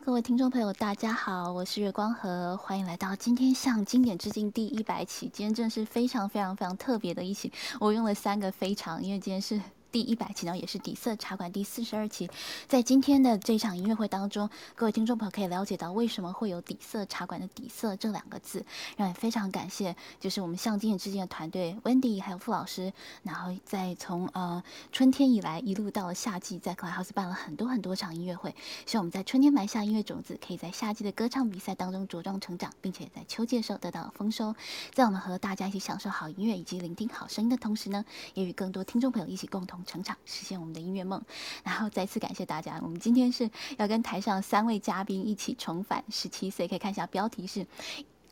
各位听众朋友，大家好，我是月光河，欢迎来到今天向经典致敬第一百期。今天真的是非常非常非常特别的一期，我用了三个非常，因为今天是。第一百期呢，也是底色茶馆第四十二期。在今天的这场音乐会当中，各位听众朋友可以了解到为什么会有底色茶馆的底色这两个字。让也非常感谢，就是我们向今年之间的团队 Wendy 还有傅老师，然后在从呃春天以来一路到了夏季，在 Cloudhouse 办了很多很多场音乐会。希望我们在春天埋下音乐种子，可以在夏季的歌唱比赛当中茁壮成长，并且在秋季的时候得到丰收。在我们和大家一起享受好音乐以及聆听好声音的同时呢，也与更多听众朋友一起共同。成长，实现我们的音乐梦。然后再次感谢大家。我们今天是要跟台上三位嘉宾一起重返十七岁，可以看一下标题是：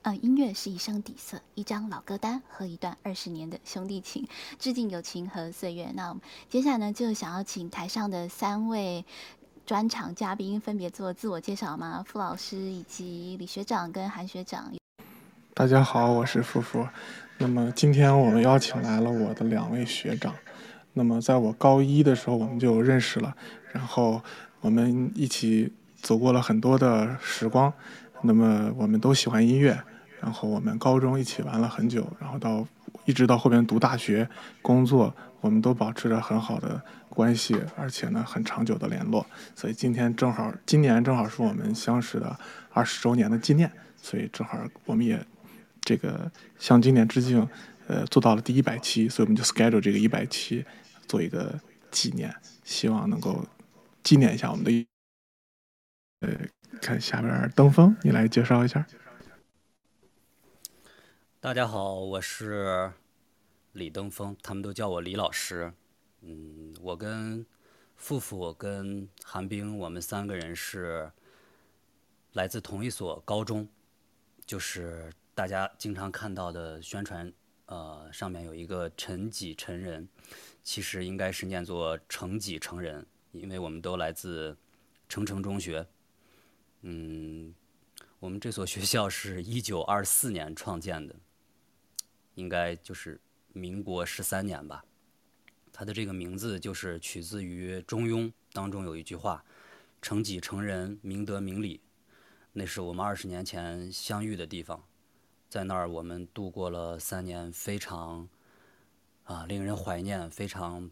呃，音乐是一生底色，一张老歌单和一段二十年的兄弟情，致敬友情和岁月。那我们接下来呢，就想要请台上的三位专场嘉宾分别做自我介绍吗？傅老师以及李学长跟韩学长。大家好，我是傅傅。那么今天我们邀请来了我的两位学长。那么，在我高一的时候，我们就认识了，然后我们一起走过了很多的时光。那么，我们都喜欢音乐，然后我们高中一起玩了很久，然后到一直到后边读大学、工作，我们都保持着很好的关系，而且呢，很长久的联络。所以今天正好，今年正好是我们相识的二十周年的纪念，所以正好我们也这个向今年致敬。呃，做到了第一百期，所以我们就 schedule 这个一百期做一个纪念，希望能够纪念一下我们的。呃，看下面登峰，你来介绍一下。大家好，我是李登峰，他们都叫我李老师。嗯，我跟付付跟韩冰，我们三个人是来自同一所高中，就是大家经常看到的宣传。呃，上面有一个陈己成人，其实应该是念作成己成人，因为我们都来自成城中学。嗯，我们这所学校是 一九二四年创建的，应该就是民国十三年吧。它的这个名字就是取自于《中庸》当中有一句话：“成己成人，明德明理。”那是我们二十年前相遇的地方。在那儿，我们度过了三年非常啊令人怀念、非常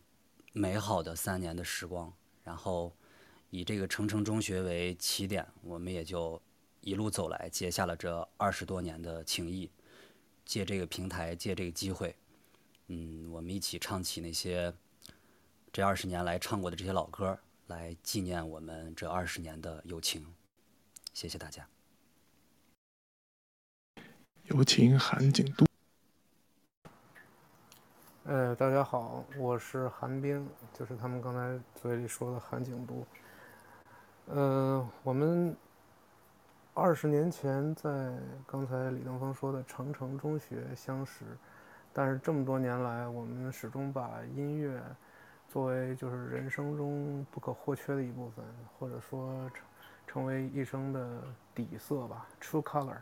美好的三年的时光。然后以这个成城中学为起点，我们也就一路走来，结下了这二十多年的情谊。借这个平台，借这个机会，嗯，我们一起唱起那些这二十年来唱过的这些老歌，来纪念我们这二十年的友情。谢谢大家。有请韩景都。呃，大家好，我是韩冰，就是他们刚才嘴里说的韩景都。呃，我们二十年前在刚才李登峰说的长城中学相识，但是这么多年来，我们始终把音乐作为就是人生中不可或缺的一部分，或者说成成为一生的底色吧，True Color。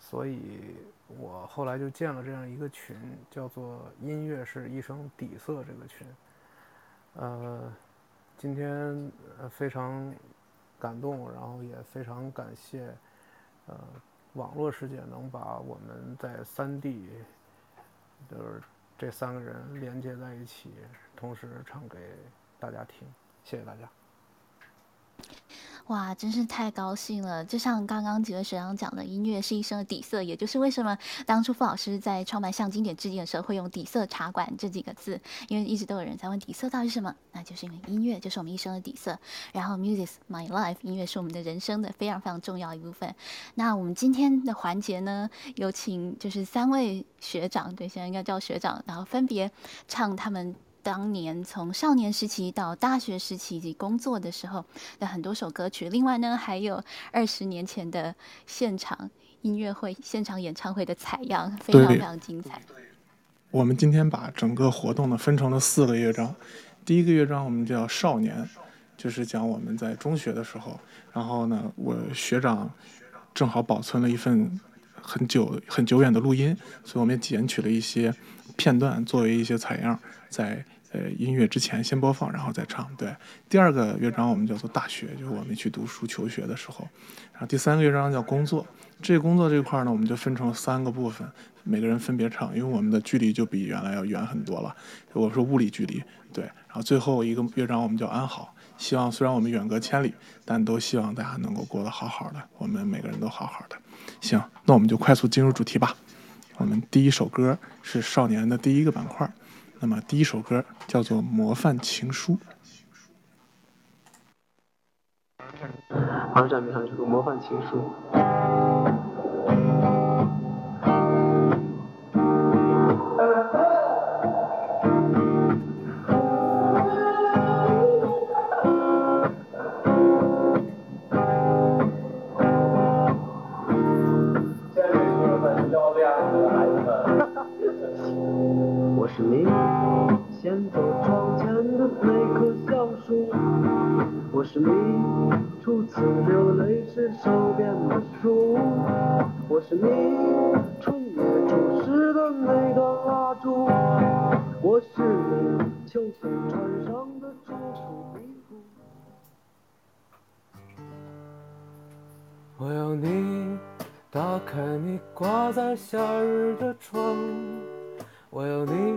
所以我后来就建了这样一个群，叫做“音乐是一生底色”这个群。呃，今天呃非常感动，然后也非常感谢呃网络世界能把我们在三 D，就是这三个人连接在一起，同时唱给大家听。谢谢大家。哇，真是太高兴了！就像刚刚几位学长讲的，音乐是一生的底色，也就是为什么当初傅老师在创办向经典致敬的时候会用“底色茶馆”这几个字，因为一直都有人在问底色到底是什么，那就是因为音乐就是我们一生的底色。然后，music my life，音乐是我们的人生的非常非常重要一部分。那我们今天的环节呢，有请就是三位学长，对，现在应该叫学长，然后分别唱他们。当年从少年时期到大学时期以及工作的时候的很多首歌曲，另外呢还有二十年前的现场音乐会、现场演唱会的采样，非常非常精彩。我们今天把整个活动呢分成了四个乐章，第一个乐章我们叫少年，就是讲我们在中学的时候，然后呢我学长正好保存了一份很久很久远的录音，所以我们也剪取了一些片段作为一些采样。在呃音乐之前先播放，然后再唱。对，第二个乐章我们叫做大学，就是我们去读书求学的时候。然后第三个乐章叫工作，这工作这块呢，我们就分成三个部分，每个人分别唱，因为我们的距离就比原来要远很多了。我说物理距离，对。然后最后一个乐章我们叫安好，希望虽然我们远隔千里，但都希望大家能够过得好好的，我们每个人都好好的。行，那我们就快速进入主题吧。我们第一首歌是少年的第一个板块，那么第一首歌叫做《模范情书》。二战面上这个《模范情书》。我是你先走窗前的那棵橡树，我是你初次流泪时手边的书，我是你春夜注视的那段蜡烛，我是你秋天穿上的楚楚衣服。我要你打开你挂在夏日的窗。我要你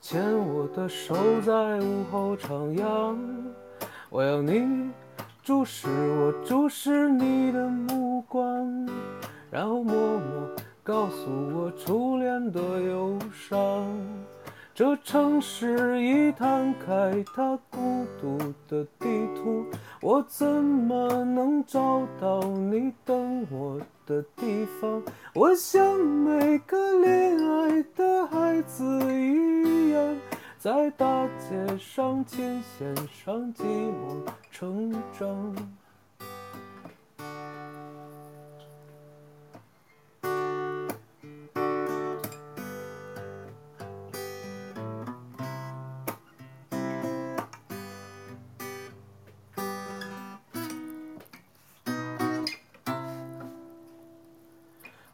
牵我的手，在午后徜徉。我要你注视我，注视你的目光，然后默默告诉我初恋的忧伤。这城市已摊开它孤独的地图，我怎么能找到你等我？的地方，我像每个恋爱的孩子一样，在大街上、琴弦上寂寞成长。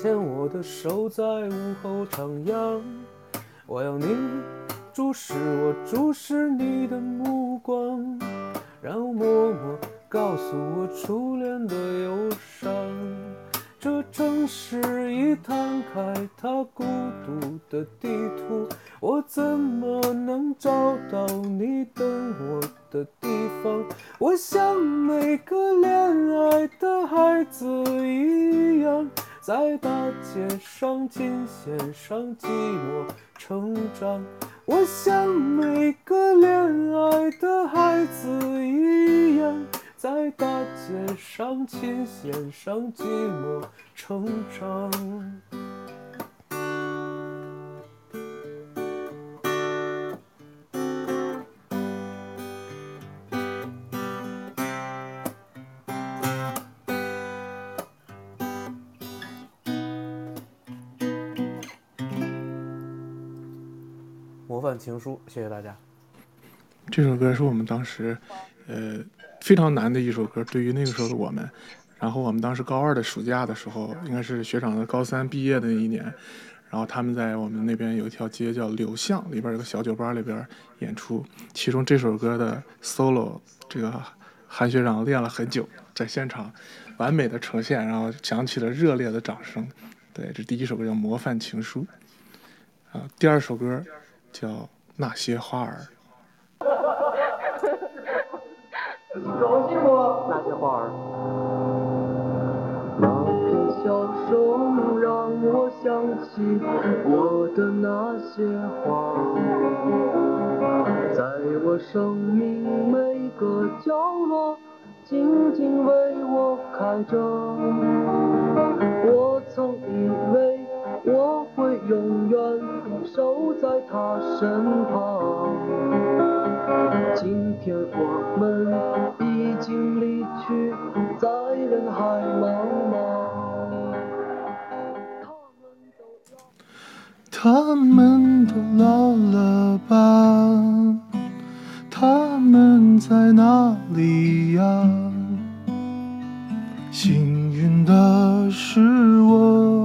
牵我的手，在午后徜徉。我要你注视我，注视你的目光，然后默默告诉我初恋的忧伤。这城市已摊开它孤独的地图，我怎么能找到你等我的地方？我像每个恋爱的孩子一样。在大街上，琴弦上，寂寞成长。我像每个恋爱的孩子一样，在大街上，琴弦上，寂寞成长。情书，谢谢大家。这首歌是我们当时，呃，非常难的一首歌，对于那个时候的我们。然后我们当时高二的暑假的时候，应该是学长的高三毕业的那一年。然后他们在我们那边有一条街叫柳巷里边有个小酒吧里边演出，其中这首歌的 solo，这个韩学长练了很久，在现场完美的呈现，然后响起了热烈的掌声。对，这第一首歌叫《模范情书》。啊，第二首歌。叫那些花儿。高兴不？那些花儿。那片笑声让我想起我的那些花，在我生命每个角落，静静为我开着。我曾以为。我会永远守在他身旁，今天我们已经离去，在人海茫茫。他们都老了吧？他们在哪里呀？幸运的是我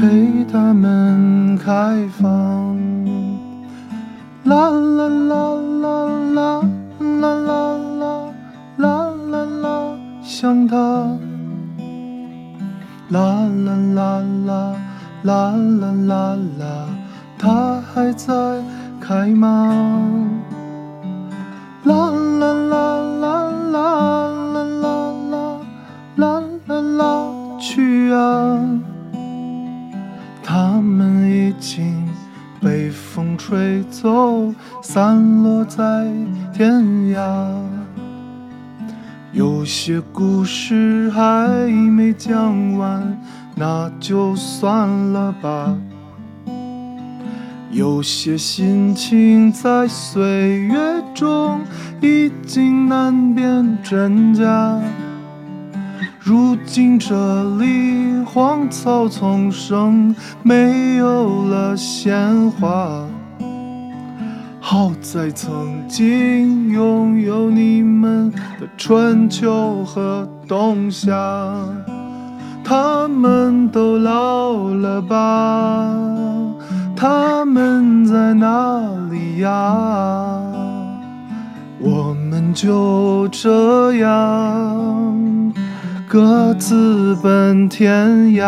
陪他们开放。啦啦啦啦啦啦啦啦啦啦啦，想他。啦啦啦啦啦啦啦啦，他还在开吗？啦啦啦啦啦啦啦啦啦啦啦，去啊！他们已经被风吹走，散落在天涯。有些故事还没讲完，那就算了吧。有些心情在岁月中已经难辨真假。如今这里荒草丛生，没有了鲜花。好在曾经拥有你们的春秋和冬夏。他们都老了吧？他们在哪里呀？我们就这样各自奔天涯。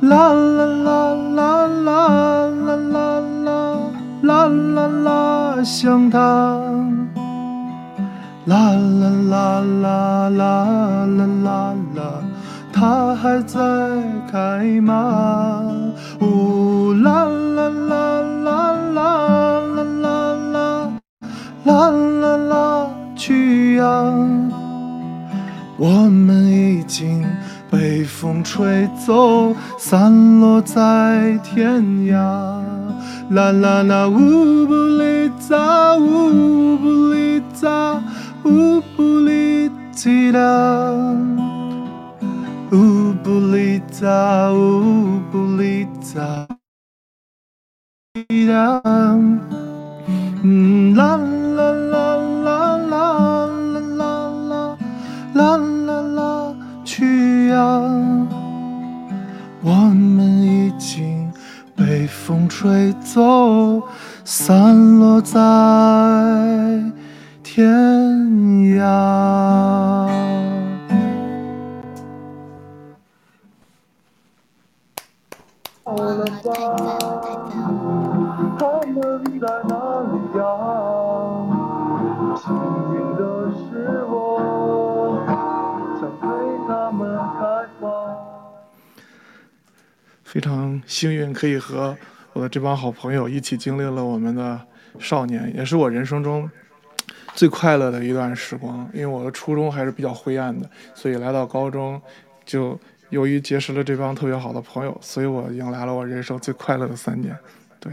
啦啦啦啦啦啦啦啦啦啦啦，想他。啦啦啦啦啦啦啦啦，他还在开吗？呜啦啦啦啦啦啦啦啦啦啦啦，去呀！我们已经被风吹走，散落在天涯。啦啦啦，乌布里扎，乌布里扎，乌布里吉达，乌布里扎，乌布里扎，达。啦啦啦啦啦。啦啦啦，去呀！我们已经被风吹走，散落在天涯。太赞了，太赞了！他们在哪里呀？非常幸运可以和我的这帮好朋友一起经历了我们的少年，也是我人生中最快乐的一段时光。因为我的初中还是比较灰暗的，所以来到高中，就由于结识了这帮特别好的朋友，所以我迎来了我人生最快乐的三年。对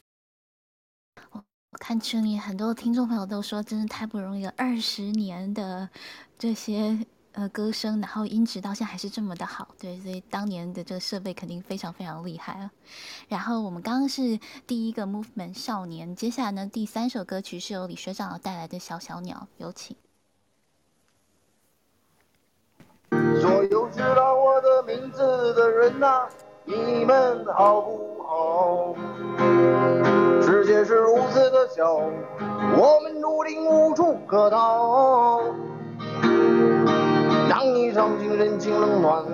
我看群里很多听众朋友都说，真是太不容易了，二十年的这些呃歌声，然后音质到现在还是这么的好，对，所以当年的这个设备肯定非常非常厉害啊。然后我们刚刚是第一个 movement 少年，接下来呢第三首歌曲是由李学长带来的小小鸟，有请。所有知道我的名字的人呐、你们好不好？世界是如此的小，我们注定无处可逃。当你尝尽人情冷暖，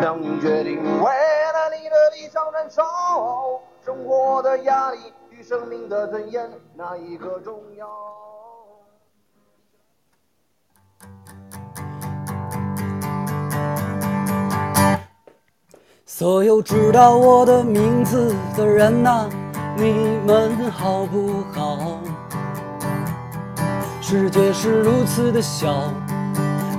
当你决定为了你的理想燃烧，生活的压力与生命的尊严，哪一个重要？所有知道我的名字的人呐、你们好不好？世界是如此的小，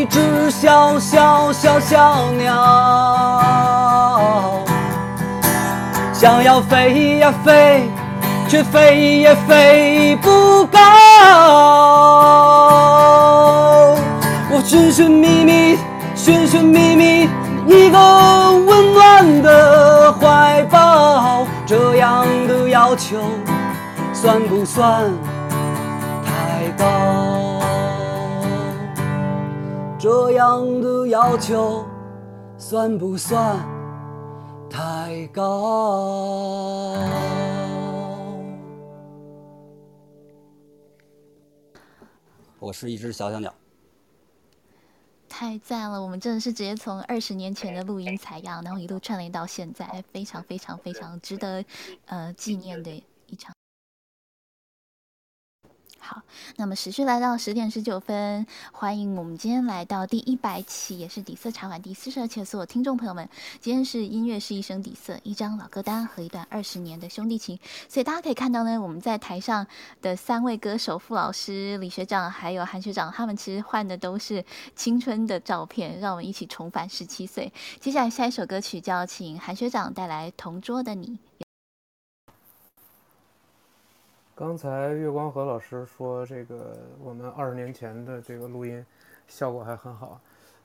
一只小小小小鸟，想要飞呀飞，却飞也飞不高。我寻寻觅觅，寻寻觅觅一个温暖的怀抱，这样的要求算不算太高？这样的要求算不算太高？我是一只小小鸟。太赞了！我们真的是直接从二十年前的录音采样，然后一路串联到现在，非常非常非常值得呃纪念的一场。好，那么时序来到十点十九分，欢迎我们今天来到第一百期，也是底色茶馆第四十二期的所有听众朋友们。今天是音乐是一生底色，一张老歌单和一段二十年的兄弟情。所以大家可以看到呢，我们在台上的三位歌手，傅老师、李学长还有韩学长，他们其实换的都是青春的照片，让我们一起重返十七岁。接下来下一首歌曲就要请韩学长带来《同桌的你》。刚才月光河老师说，这个我们二十年前的这个录音效果还很好。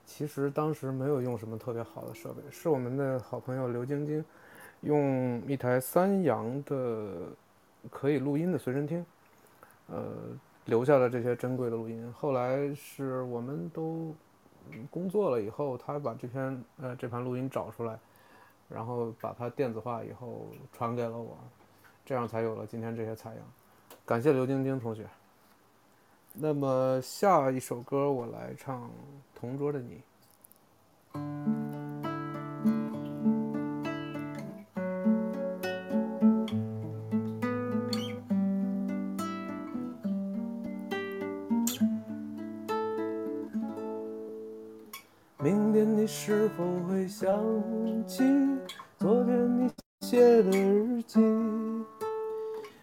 其实当时没有用什么特别好的设备，是我们的好朋友刘晶晶用一台三洋的可以录音的随身听，呃，留下了这些珍贵的录音。后来是我们都工作了以后，他把这篇呃这盘录音找出来，然后把它电子化以后传给了我，这样才有了今天这些采样。感谢刘晶晶同学。那么下一首歌我来唱《同桌的你》。明天你是否会想起昨天你写的日记？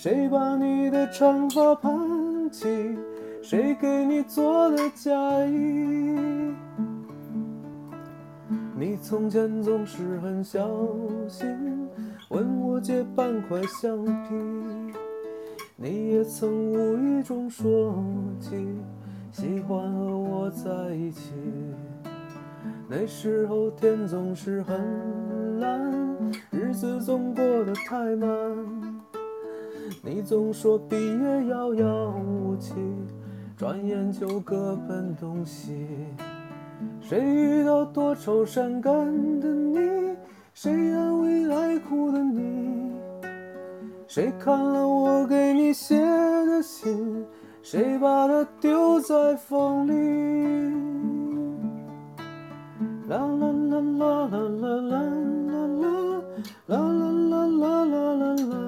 谁把你的长发盘起？谁给你做的嫁衣？你从前总是很小心，问我借半块橡皮。你也曾无意中说起，喜欢和我在一起。那时候天总是很蓝，日子总过得太慢。你总说毕业遥遥无期，转眼就各奔东西。谁遇到多愁善感的你？谁安慰爱哭的你？谁看了我给你写的信？谁把它丢在风里？啦啦啦啦啦啦啦啦啦啦啦啦啦啦啦，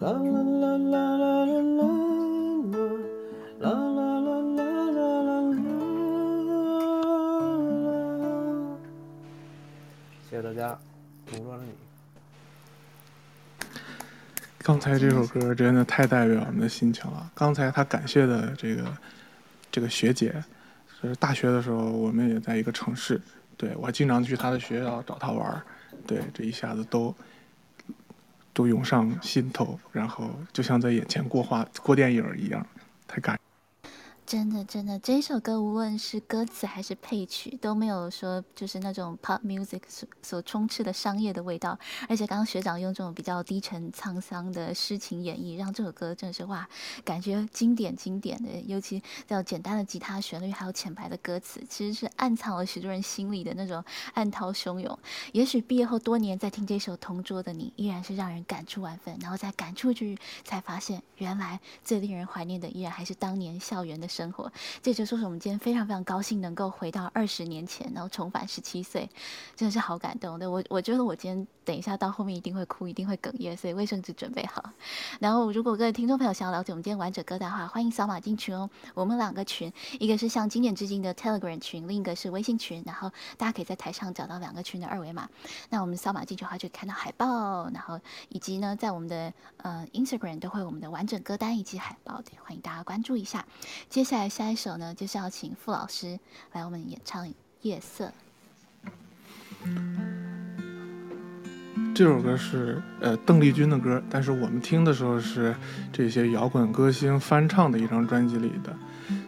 啦啦啦啦啦啦啦啦啦啦啦啦啦啦啦啦谢谢大家，同桌的你。刚才这首歌真的太代表我们的心情了。刚才他感谢的这个这个学姐，就是大学的时候我们也在一个城市，对我经常去他的学校找他玩儿，对，这一下子都都涌上心头，然后就像在眼前过画过电影一样，太感。真的，真的，这首歌无论是歌词还是配曲，都没有说就是那种 pop music 所所充斥的商业的味道。而且刚刚学长用这种比较低沉沧桑的诗情演绎，让这首歌真的是哇，感觉经典经典的。尤其叫简单的吉他旋律，还有浅白的歌词，其实是暗藏了许多人心里的那种暗涛汹涌。也许毕业后多年再听这首《同桌的你》，依然是让人感触万分。然后再感触去，才发现原来最令人怀念的，依然还是当年校园的生。活，这就是我们今天非常非常高兴能够回到二十年前，然后重返十七岁，真的是好感动。对我，我觉得我今天等一下到后面一定会哭，一定会哽咽，所以卫生纸准备好。然后，如果各位听众朋友想要了解我们今天完整歌单的话，欢迎扫码进群哦。我们两个群，一个是向经典致敬的 Telegram 群，另一个是微信群。然后大家可以在台上找到两个群的二维码。那我们扫码进去的话，就看到海报，然后以及呢，在我们的呃 Instagram 都会有我们的完整歌单以及海报对，欢迎大家关注一下。接下来下一首呢，就是要请傅老师来我们演唱《夜色》。这首歌是呃邓丽君的歌，但是我们听的时候是这些摇滚歌星翻唱的一张专辑里的。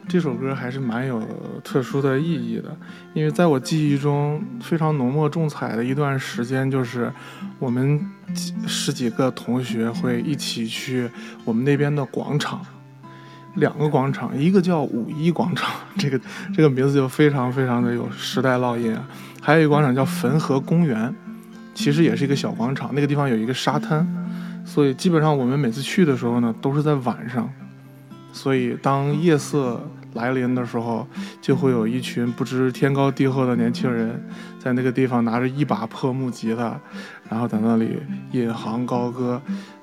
这首歌还是蛮有特殊的意义的，因为在我记忆中非常浓墨重彩的一段时间，就是我们几十几个同学会一起去我们那边的广场，两个广场，一个叫五一广场，这个这个名字就非常非常的有时代烙印啊，还有一个广场叫汾河公园。其实也是一个小广场，那个地方有一个沙滩，所以基本上我们每次去的时候呢，都是在晚上。所以当夜色来临的时候，就会有一群不知天高地厚的年轻人，在那个地方拿着一把破木吉他，然后在那里引吭高歌。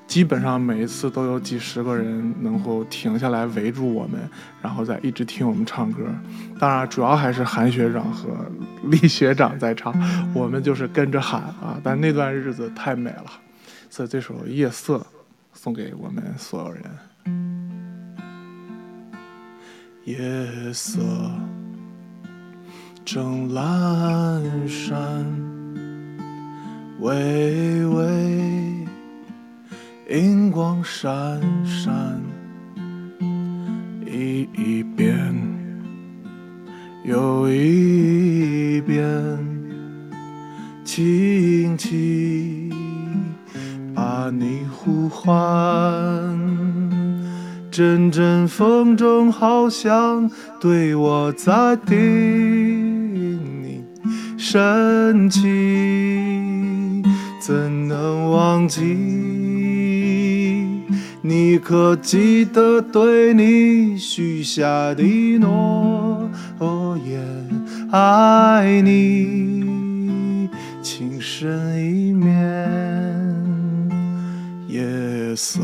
基本上每一次都有几十个人能够停下来围住我们，然后再一直听我们唱歌。当然，主要还是韩学长和李学长在唱，我们就是跟着喊啊。但那段日子太美了，所以这首《夜色》送给我们所有人。夜色正阑珊，微微。银光闪闪，一遍又一遍，轻轻把你呼唤。阵阵风中，好像对我在叮咛，深情怎能忘记？你可记得对你许下的诺言？爱你情深意绵，夜色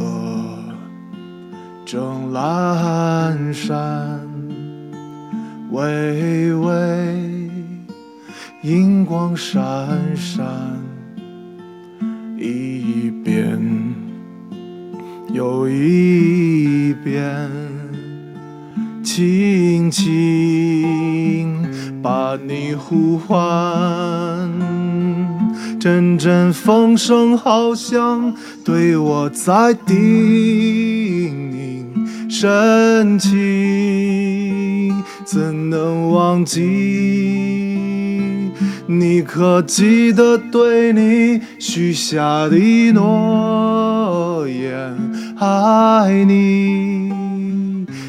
正阑珊，微微银光闪闪，一遍。又一遍，轻轻把你呼唤，阵阵风声好像对我在叮咛，深情怎能忘记？你可记得对你许下的诺言？爱你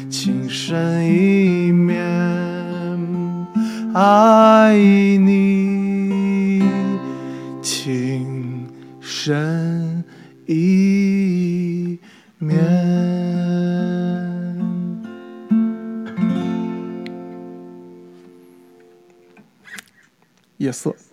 情深意绵，爱你情深意绵。夜色。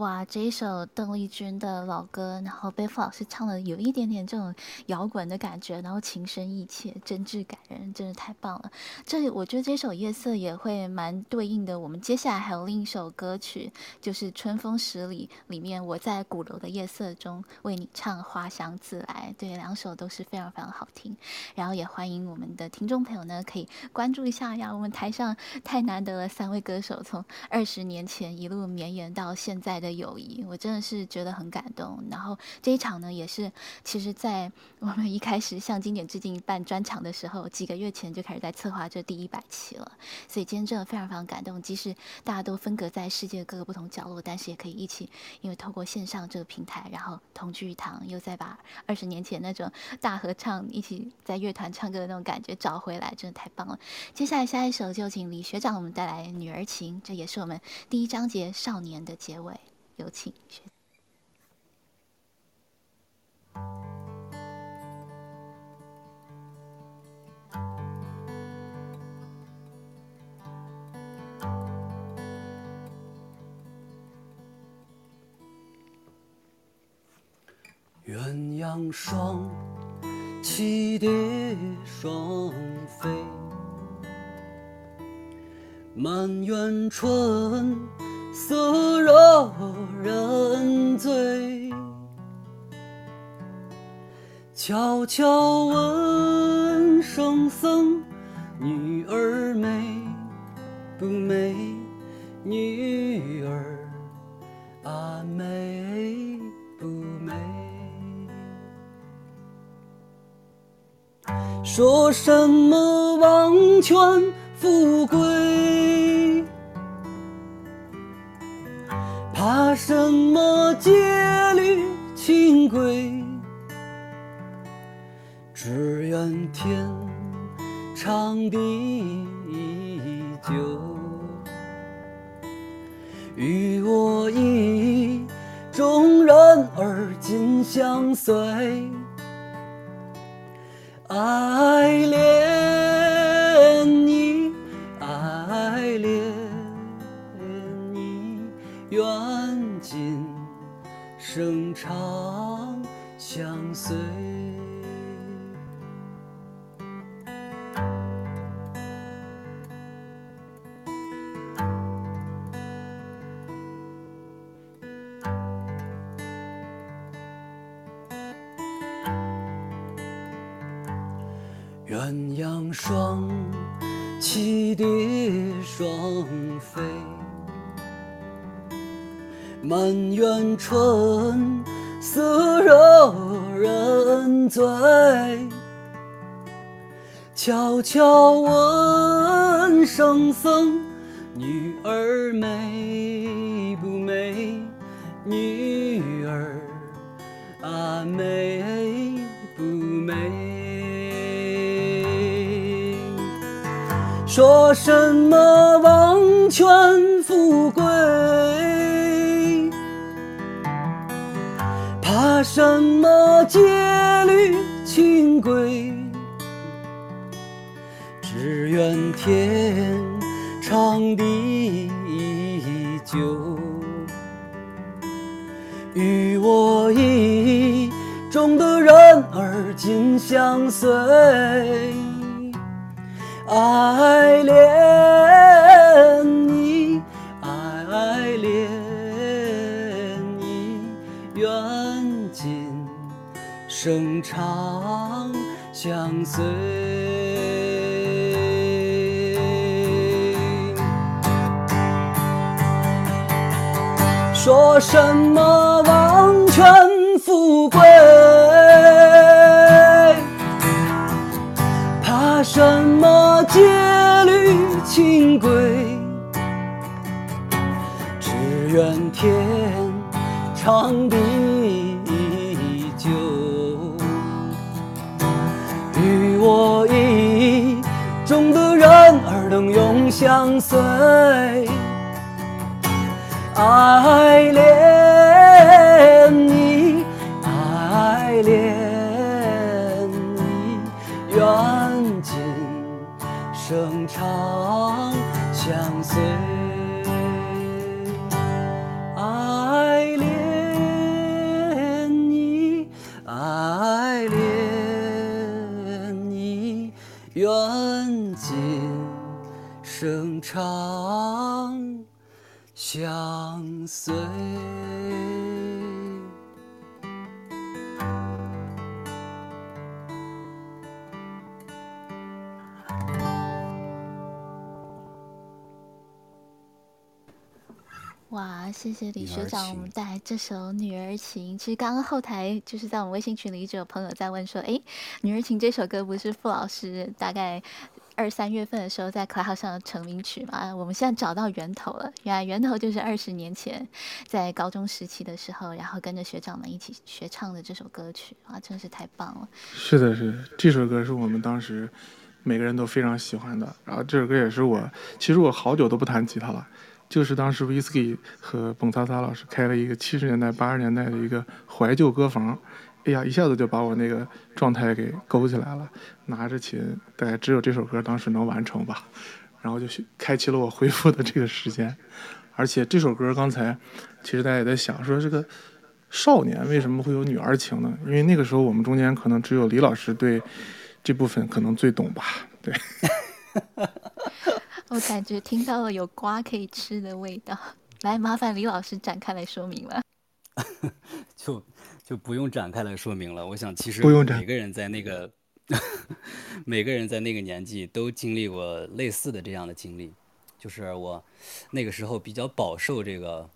哇，这一首邓丽君的老歌，然后贝夫老师唱的有一点点这种摇滚的感觉，然后情深意切、真挚感人，真的太棒了。这我觉得这首《夜色》也会蛮对应的。我们接下来还有另一首歌曲，就是《春风十里》里面，我在鼓楼的夜色中为你唱花香自来。对，两首都是非常非常好听。然后也欢迎我们的听众朋友呢，可以关注一下呀。我们台上太难得了，三位歌手从二十年前一路绵延到现在的。友谊，我真的是觉得很感动。然后这一场呢，也是其实，在我们一开始向经典致敬办专场的时候，几个月前就开始在策划这第一百期了。所以今天真的非常非常感动。即使大家都分隔在世界各个不同角落，但是也可以一起，因为透过线上这个平台，然后同聚一堂，又再把二十年前那种大合唱、一起在乐团唱歌的那种感觉找回来，真的太棒了。接下来下一首就请李学长我们带来《女儿情》，这也是我们第一章节少年的结尾。有请。鸳鸯双栖蝶双飞，满园春。色惹人醉，悄悄问圣僧：女儿美不美？女儿啊美不美？说什么王权富贵？怕什么戒律清规？只愿天长地久，与我意中人儿紧相随，爱恋谢谢李学长，我们带来这首《女儿情》。其实刚刚后台就是在我们微信群里就有朋友在问说，诶，《女儿情》这首歌不是傅老师大概二三月份的时候在 Clubhouse 上的成名曲嘛？我们现在找到源头了，原来源头就是二十年前在高中时期的时候，然后跟着学长们一起学唱的这首歌曲啊，真是太棒了。是的，是的，这首歌是我们当时每个人都非常喜欢的。然后这首歌也是我，其实我好久都不弹吉他了，就是当时 Whisky 和蹦擦擦老师开了一个七十年代、八十年代的一个怀旧歌房，哎呀，一下子就把我那个状态给勾起来了。拿着琴，大概只有这首歌当时能完成吧，然后就开启了我恢复的这个时间。而且这首歌刚才其实大家也在想说，这个少年为什么会有女儿情呢？因为那个时候我们中间可能只有李老师对这部分可能最懂吧。对，我感觉听到了有瓜可以吃的味道。来，麻烦李老师展开来说明了。就就不用展开来说明了。我想，其实不用展每个人在那个 每个人在那个年纪都经历过类似的这样的经历，就是我那个时候比较饱受这个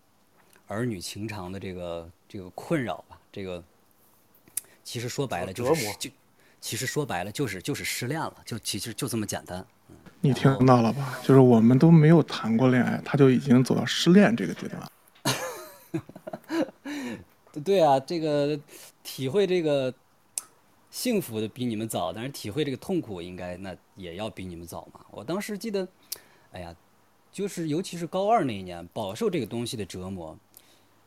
儿女情长的这个这个困扰吧。这个其实说白了就是就其实说白了就是就是失恋了，就其实就这么简单。你听到了吧？就是我们都没有谈过恋爱，他就已经走到失恋这个阶段了。对啊，这个体会这个幸福的比你们早，但是体会这个痛苦应该那也要比你们早嘛。我当时记得，哎呀，就是尤其是高二那一年，饱受这个东西的折磨，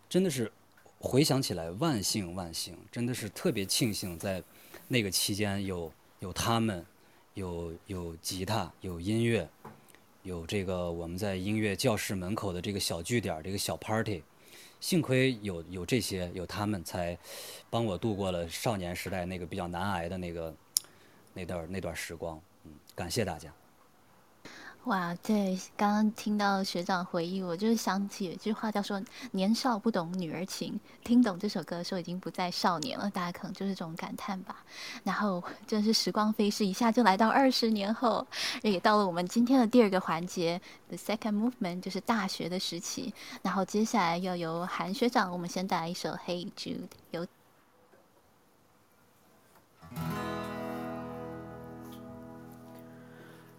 真的是回想起来万幸万幸，真的是特别庆幸在那个期间有有他们，有有吉他，有音乐，有这个我们在音乐教室门口的这个小据点，这个小 party。幸亏有有这些，有他们才帮我度过了少年时代那个比较难挨的那个那段那段时光。嗯，感谢大家。哇，对，刚刚听到学长回忆，我就是想起有一句话叫说“年少不懂女儿情”，听懂这首歌的时候已经不再少年了，大家可能就是这种感叹吧。然后真是时光飞逝，一下就来到二十年后，也到了我们今天的第二个环节，the second movement，就是大学的时期。然后接下来要由韩学长，我们先带来一首《Hey Jude》，由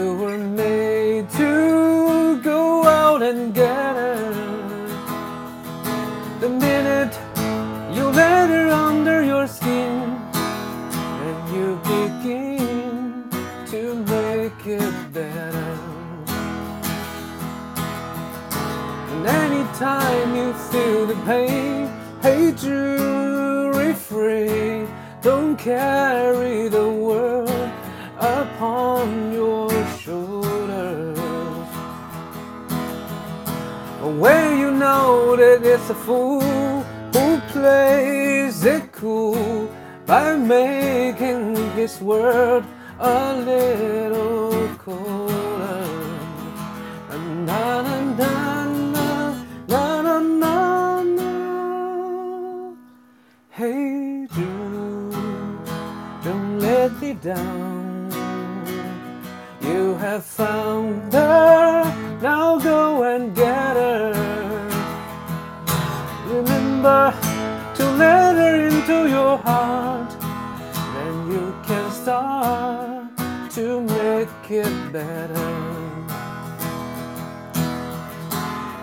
You were made to go out and get it. The minute you let her under your skin, and you begin to make it better. And anytime you feel the pain, hey Jude, refrain. Don't carry the where you know that it's a fool who plays it cool by making his world a little colder. And na na na na na na. da. Hey, Jude, don't let me down. You have found her, now go and get her. Remember to let her into your heart, then you can start to make it better.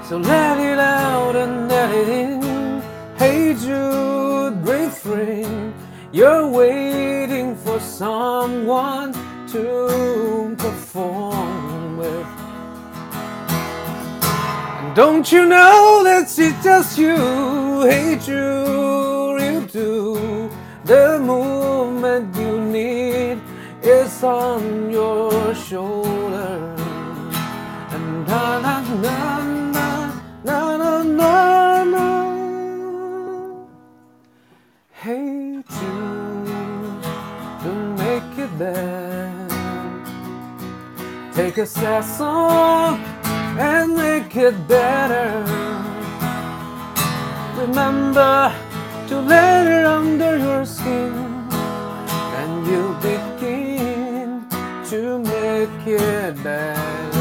So let it out and let it in. Hey Jude, breathe free. You're waiting for someone to perform with. Don't you know that it's just you, hate you, you do. The movement you need is on your shoulder. And na na na na na na na. Hate you, don't make it there. Take a step song and make it better. Remember to let it under your skin, and you begin to make it better, better,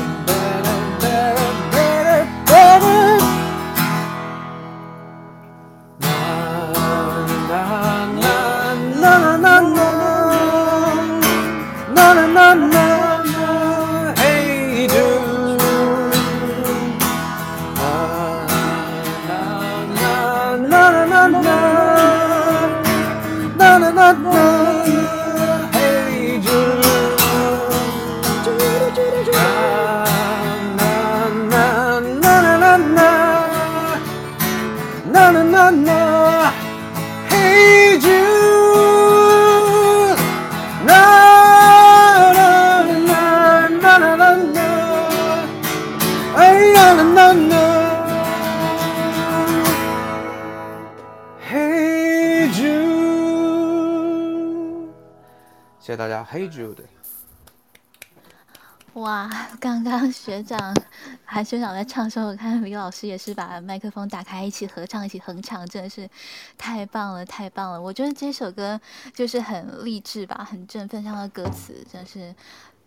学长在唱的时候，我看李老师也是把麦克风打开，一起合唱，一起哼唱，真的是太棒了，太棒了！我觉得这首歌就是很励志吧，很振奋，像个歌词真是。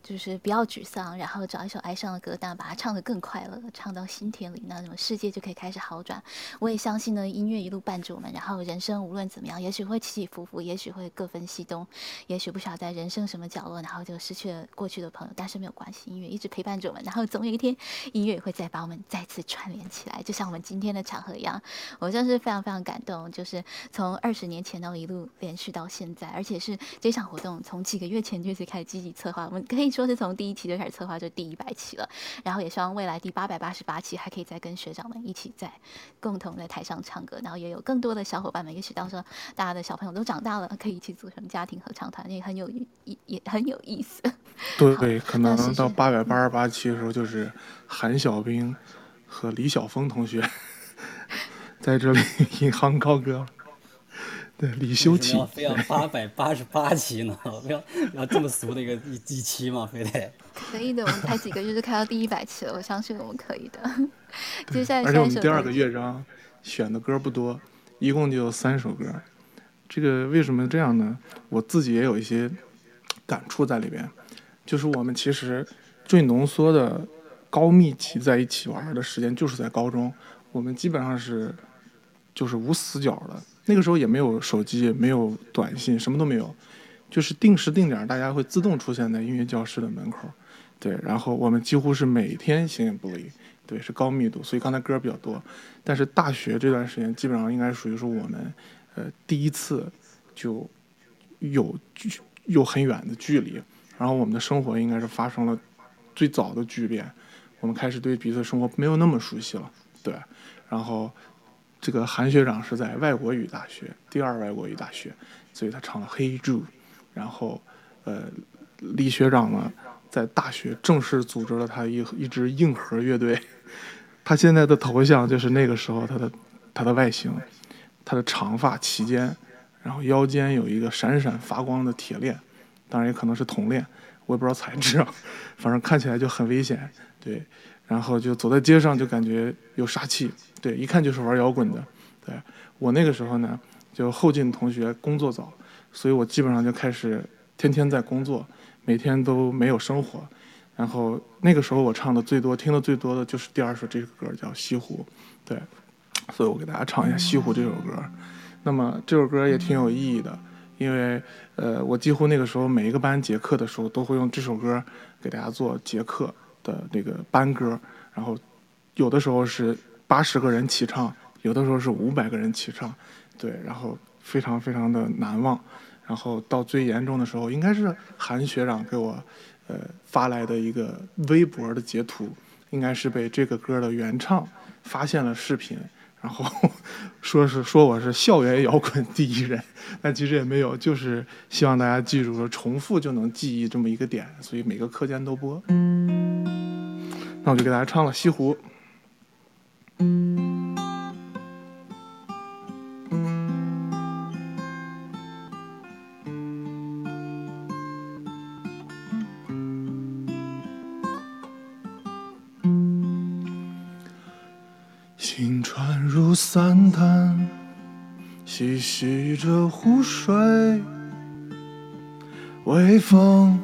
就是不要沮丧，然后找一首哀伤的歌单，把它唱得更快乐，唱到心田里，那种世界就可以开始好转。我也相信呢，音乐一路伴着我们，然后人生无论怎么样，也许会起起伏伏，也许会各分西东，也许不晓得在人生什么角落，然后就失去了过去的朋友，但是没有关系，音乐一直陪伴着我们，然后总有一天，音乐也会再把我们再次串联起来，就像我们今天的场合一样。我真是非常非常感动，就是从二十年前到一路连续到现在，而且是这场活动从几个月前就开始积极策划，我们可以说是从第一期就开始策划，就第一百期了。然后也希望未来第八百八十八期还可以再跟学长们一起在共同在台上唱歌，然后也有更多的小伙伴们，也许到时候大家的小朋友都长大了，可以一起组成家庭合唱团，也很有意也很有意思。对对，可能到八百八十八期的时候，就是韩小兵和李晓峰同学 在这里 引吭高歌。对，李修齐要非要八百八十八期呢？不要要这么俗的一个一一期吗？非得？可以的，我们才几个月就开到第一百期了，我相信我们可以的。接下来，而且我们第二个乐章选的歌不多，一共就三首歌。这个为什么这样呢？我自己也有一些感触在里边，就是我们其实最浓缩的高密集在一起玩的时间就是在高中，我们基本上是就是无死角的。那个时候也没有手机，没有短信，什么都没有，就是定时定点，大家会自动出现在音乐教室的门口，对，然后我们几乎是每天形影不离，对，是高密度，所以刚才歌比较多，但是大学这段时间基本上应该属于说我们，呃，第一次就有距有很远的距离，然后我们的生活应该是发生了最早的巨变，我们开始对彼此生活没有那么熟悉了，对，然后。这个韩学长是在外国语大学，第二外国语大学，所以他唱了《Hey Jude》，然后，呃，李学长呢，在大学正式组织了他一一支硬核乐队，他现在的头像就是那个时候他的他的外形，他的长发齐肩，然后腰间有一个闪闪发光的铁链，当然也可能是铜链，我也不知道材质，反正看起来就很危险，对。然后就走在街上，就感觉有杀气，对，一看就是玩摇滚的。对我那个时候呢，就后进同学工作早，所以我基本上就开始天天在工作，每天都没有生活。然后那个时候我唱的最多、听的最多的就是第二首这个歌，叫《西湖》。对，所以我给大家唱一下《西湖》这首歌。那么这首歌也挺有意义的，因为呃，我几乎那个时候每一个班结课的时候都会用这首歌给大家做结课的那个班歌。然后有的时候是八十个人齐唱，有的时候是五百个人齐唱。对，然后非常非常的难忘。然后到最严重的时候，应该是韩学长给我呃发来的一个微博的截图，应该是被这个歌的原唱发现了视频。然后 说是说我是校园摇滚第一人，但其实也没有，就是希望大家记住，说重复就能记忆这么一个点，所以每个课间都播。那我就给大家唱了《西湖》。行船入三潭，嬉戏着湖水，微风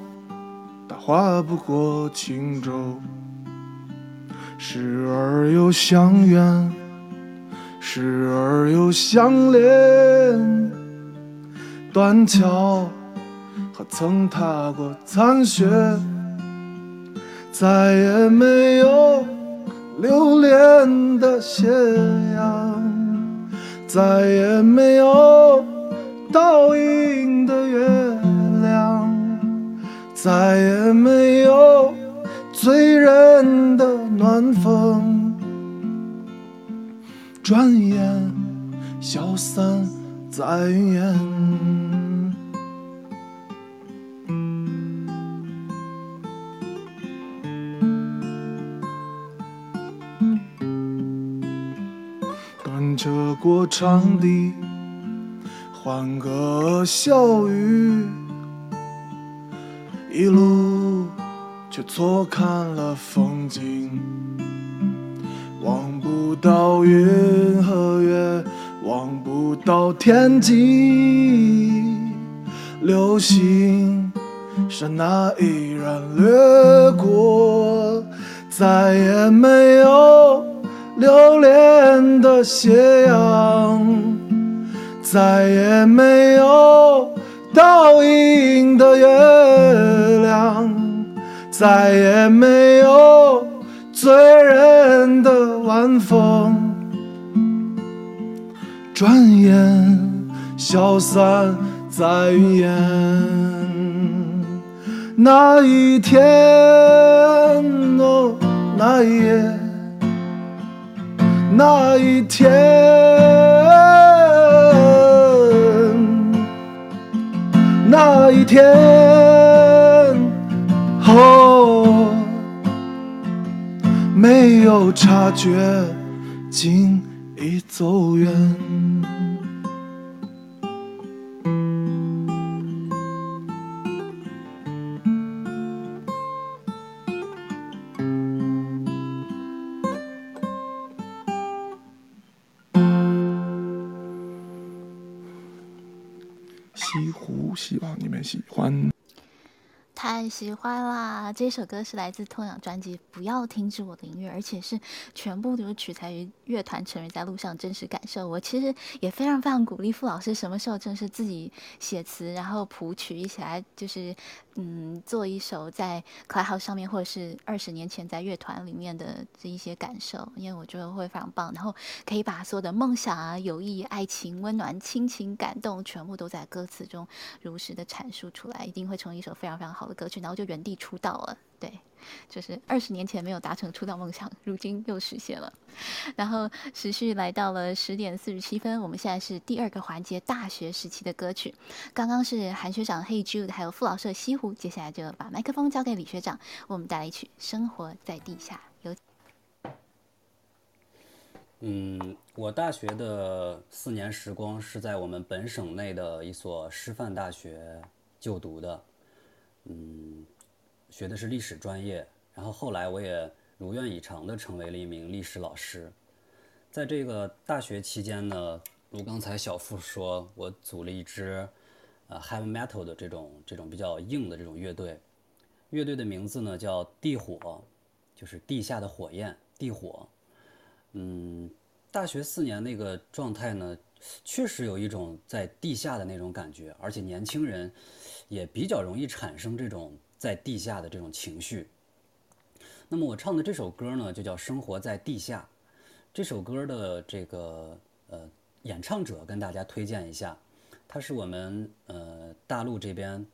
它划不过轻舟，时而又相远，时而又相连。断桥和曾踏过残雪，再也没有。留恋的斜阳，再也没有倒映的月亮，再也没有醉人的暖风，转眼消散在云烟。车过场地，欢歌笑语，一路却错看了风景，望不到云和月，望不到天际，流星刹那依然掠过，再也没有。留恋的斜阳，再也没有倒映的月亮，再也没有醉人的晚风，转眼消散在云烟。那一天，哦，那一夜。那一天，那一天，哦，没有察觉，竟已走远。西湖希望你们喜欢。太喜欢啦！这首歌是来自痛仰专辑《不要停止我的音乐》，而且是全部都是取材于乐团成员在路上真实感受。我其实也非常非常鼓励傅老师，什么时候正式自己写词，然后谱曲一起来，就是嗯，做一首在 Cloud 上面，或者是二十年前在乐团里面的这一些感受，因为我觉得会非常棒。然后可以把所有的梦想啊、友谊、爱情、温暖、亲情、感动，全部都在歌词中如实的阐述出来，一定会成为一首非常非常好。的歌曲，然后就原地出道了。对，就是二十年前没有达成出道梦想，如今又实现了。然后时序来到了十点四十七分，我们现在是第二个环节，大学时期的歌曲。刚刚是韩学长《Hey Jude》，还有傅老师《西湖》，接下来就把麦克风交给李学长，为我们带来一曲《生活在地下》。有，嗯，我大学的四年时光是在我们本省内的一所师范大学就读的。嗯，学的是历史专业，然后后来我也如愿以偿的成为了一名历史老师。在这个大学期间呢，如刚才小付说，我组了一支呃 heavy metal 的这种这种比较硬的这种乐队。乐队的名字呢叫地火，就是地下的火焰，地火。嗯，大学四年那个状态呢，确实有一种在地下的那种感觉，而且年轻人也比较容易产生这种在地下的这种情绪。那么我唱的这首歌呢，就叫《生活在地下》。这首歌的这个呃演唱者跟大家推荐一下，他是我们呃大陆这边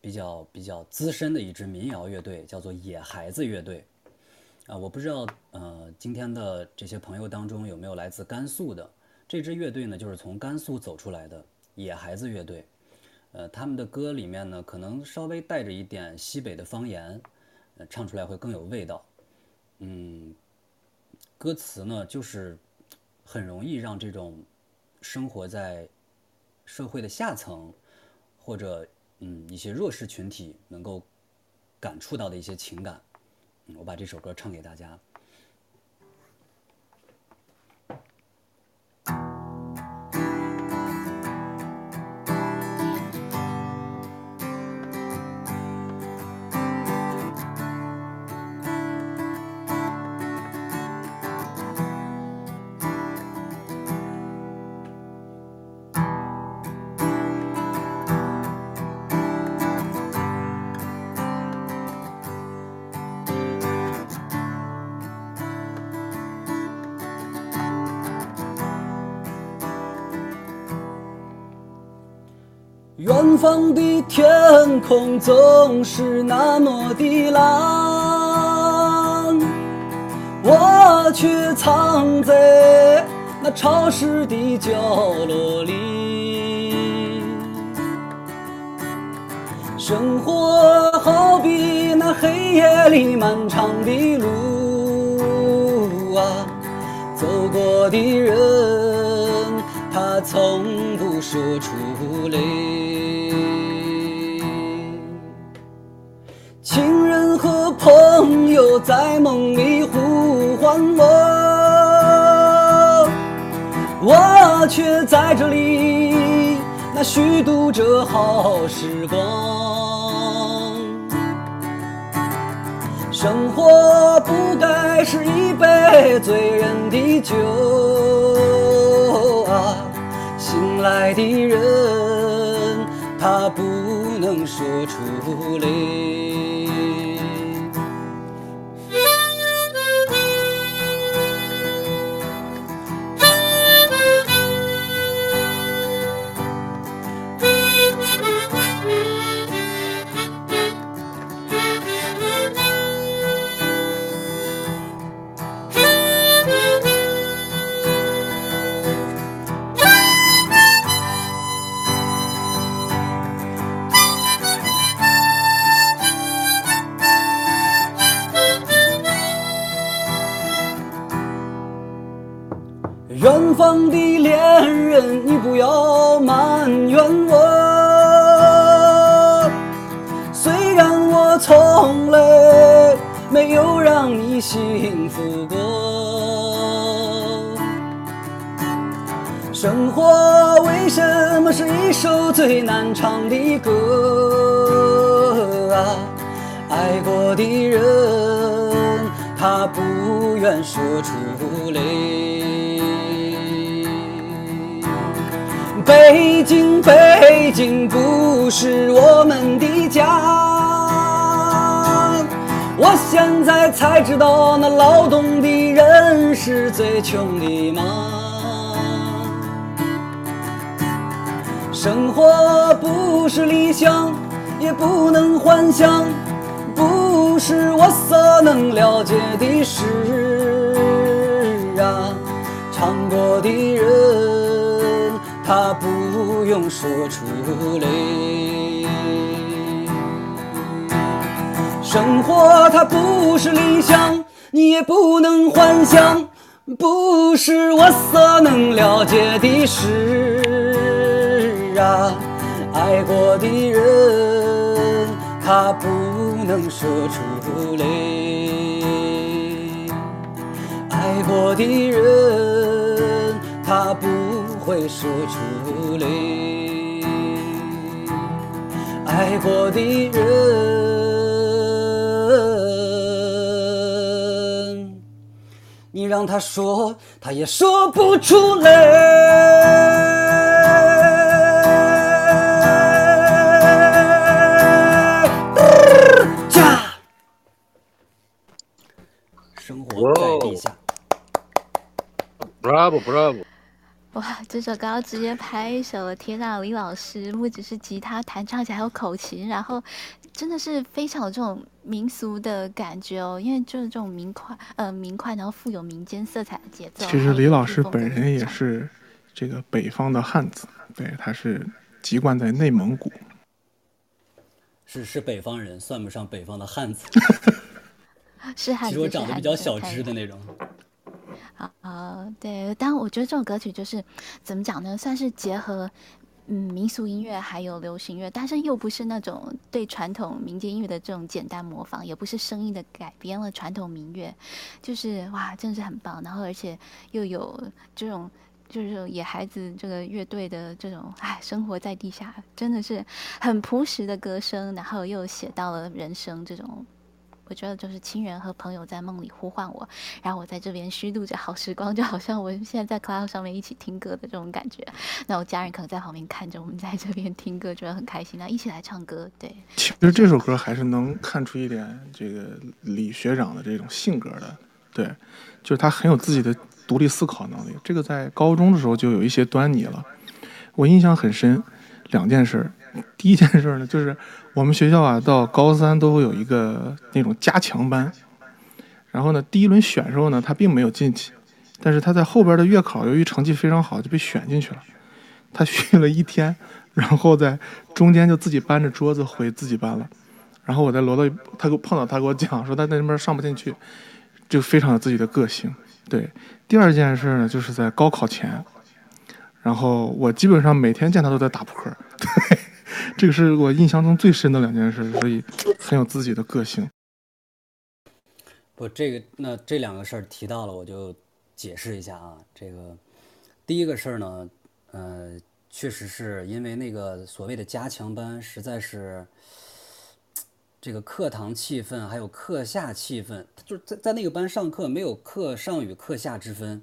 比较比较资深的一支民谣乐队，叫做野孩子乐队。啊，我不知道呃今天的这些朋友当中有没有来自甘肃的这支乐队呢？就是从甘肃走出来的野孩子乐队。呃，他们的歌里面呢，可能稍微带着一点西北的方言。唱出来会更有味道，嗯，歌词呢就是很容易让这种生活在社会的下层或者嗯一些弱势群体能够感触到的一些情感，我把这首歌唱给大家。方的天空总是那么的蓝，我却藏在那潮湿的角落里。生活好比那黑夜里漫长的路啊，走过的人他从不说出来。在梦里呼唤我，我却在这里那虚度着好时光。生活不该是一杯醉人的酒啊，醒来的人他不能说出来。就让你幸福过，生活为什么是一首最难唱的歌啊？爱过的人，他不愿说出来。北京，北京不是我们的家。我现在才知道，那劳动的人是最穷的吗？生活不是理想，也不能幻想，不是我所能了解的事啊。唱过的人。他不用说出来，生活它不是理想，你也不能幻想，不是我所能了解的事啊。爱过的人，他不能说出来，爱过的人，他不。会说出来。爱过的人，你让他说，他也说不出来。驾，生活在地下。Bravo Bravo，哇，这首歌直接拍手了！天呐，李老师不只是吉他弹唱起来还有口琴，然后真的是非常有这种民俗的感觉哦。因为就是这种明快，呃，明快，然后富有民间色彩的节奏。其实李老师本人也是。这个北方的汉子，对，他是籍贯在内蒙古。是是北方人，算不上北方的汉子。是汉子，其实我长得比较小只的那种。啊啊，对，但我觉得这首歌曲就是怎么讲呢，算是结合嗯民俗音乐还有流行乐，但是又不是那种对传统民间音乐的这种简单模仿，也不是声音的改编了传统民乐，就是哇，真的是很棒。然后而且又有这种就是野孩子这个乐队的这种哎，生活在地下，真的是很朴实的歌声，然后又写到了人生这种。我觉得就是亲人和朋友在梦里呼唤我，然后我在这边虚度着好时光，就好像我现在在 Cloud 上面一起听歌的这种感觉。那我家人可能在旁边看着我们在这边听歌，觉得很开心，那一起来唱歌。对，其实这首歌还是能看出一点这个李学长的这种性格的，对，就是他很有自己的独立思考能力。这个在高中的时候就有一些端倪了，我印象很深。两件事儿，第一件事呢，就是我们学校啊，到高三都会有一个那种加强班，然后呢，第一轮选的时候呢，他并没有进去，但是他在后边的月考，由于成绩非常好，就被选进去了。他训了一天，然后在中间就自己搬着桌子回自己班了。然后我在楼道，他给我碰到他给我讲说他在那边上不进去，就非常有自己的个性。对，第二件事呢，就是在高考前。然后我基本上每天见他都在打扑克，对，这个是我印象中最深的两件事，所以很有自己的个性。不，这个那这两个事儿提到了，我就解释一下啊。这个第一个事儿呢，呃，确实是因为那个所谓的加强班，实在是这个课堂气氛还有课下气氛，就是在在那个班上课没有课上与课下之分，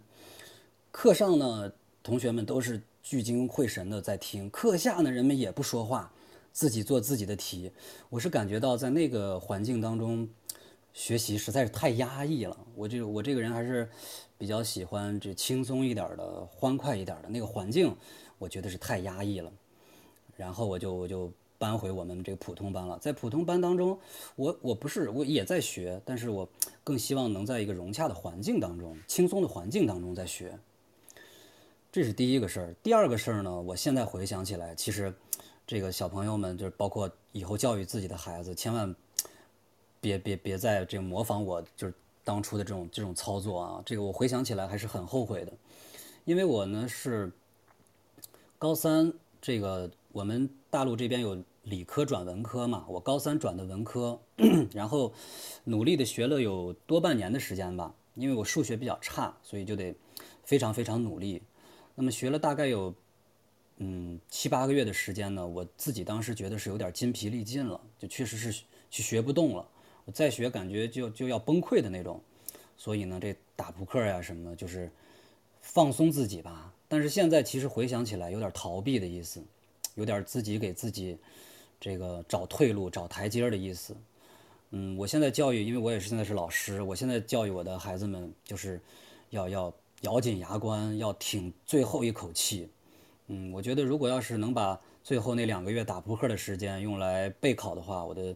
课上呢。同学们都是聚精会神的在听，课下呢，人们也不说话，自己做自己的题。我是感觉到在那个环境当中学习实在是太压抑了。我这我这个人还是比较喜欢这轻松一点的、欢快一点的那个环境，我觉得是太压抑了。然后我就我就搬回我们这个普通班了。在普通班当中，我我不是我也在学，但是我更希望能在一个融洽的环境当中、轻松的环境当中在学。这是第一个事儿。第二个事儿呢，我现在回想起来，其实这个小朋友们，就是包括以后教育自己的孩子，千万别别别再这个模仿我，就是当初的这种这种操作啊。这个我回想起来还是很后悔的，因为我呢是高三，这个我们大陆这边有理科转文科嘛，我高三转的文科，然后努力的学了有多半年的时间吧，因为我数学比较差，所以就得非常非常努力。那么学了大概有，嗯七八个月的时间呢，我自己当时觉得是有点筋疲力尽了，就确实是去学不动了。我再学感觉就就要崩溃的那种，所以呢，这打扑克呀什么的，就是放松自己吧。但是现在其实回想起来，有点逃避的意思，有点自己给自己这个找退路、找台阶的意思。嗯，我现在教育，因为我也是现在是老师，我现在教育我的孩子们，就是要要。咬紧牙关，要挺最后一口气。嗯，我觉得如果要是能把最后那两个月打扑克的时间用来备考的话，我的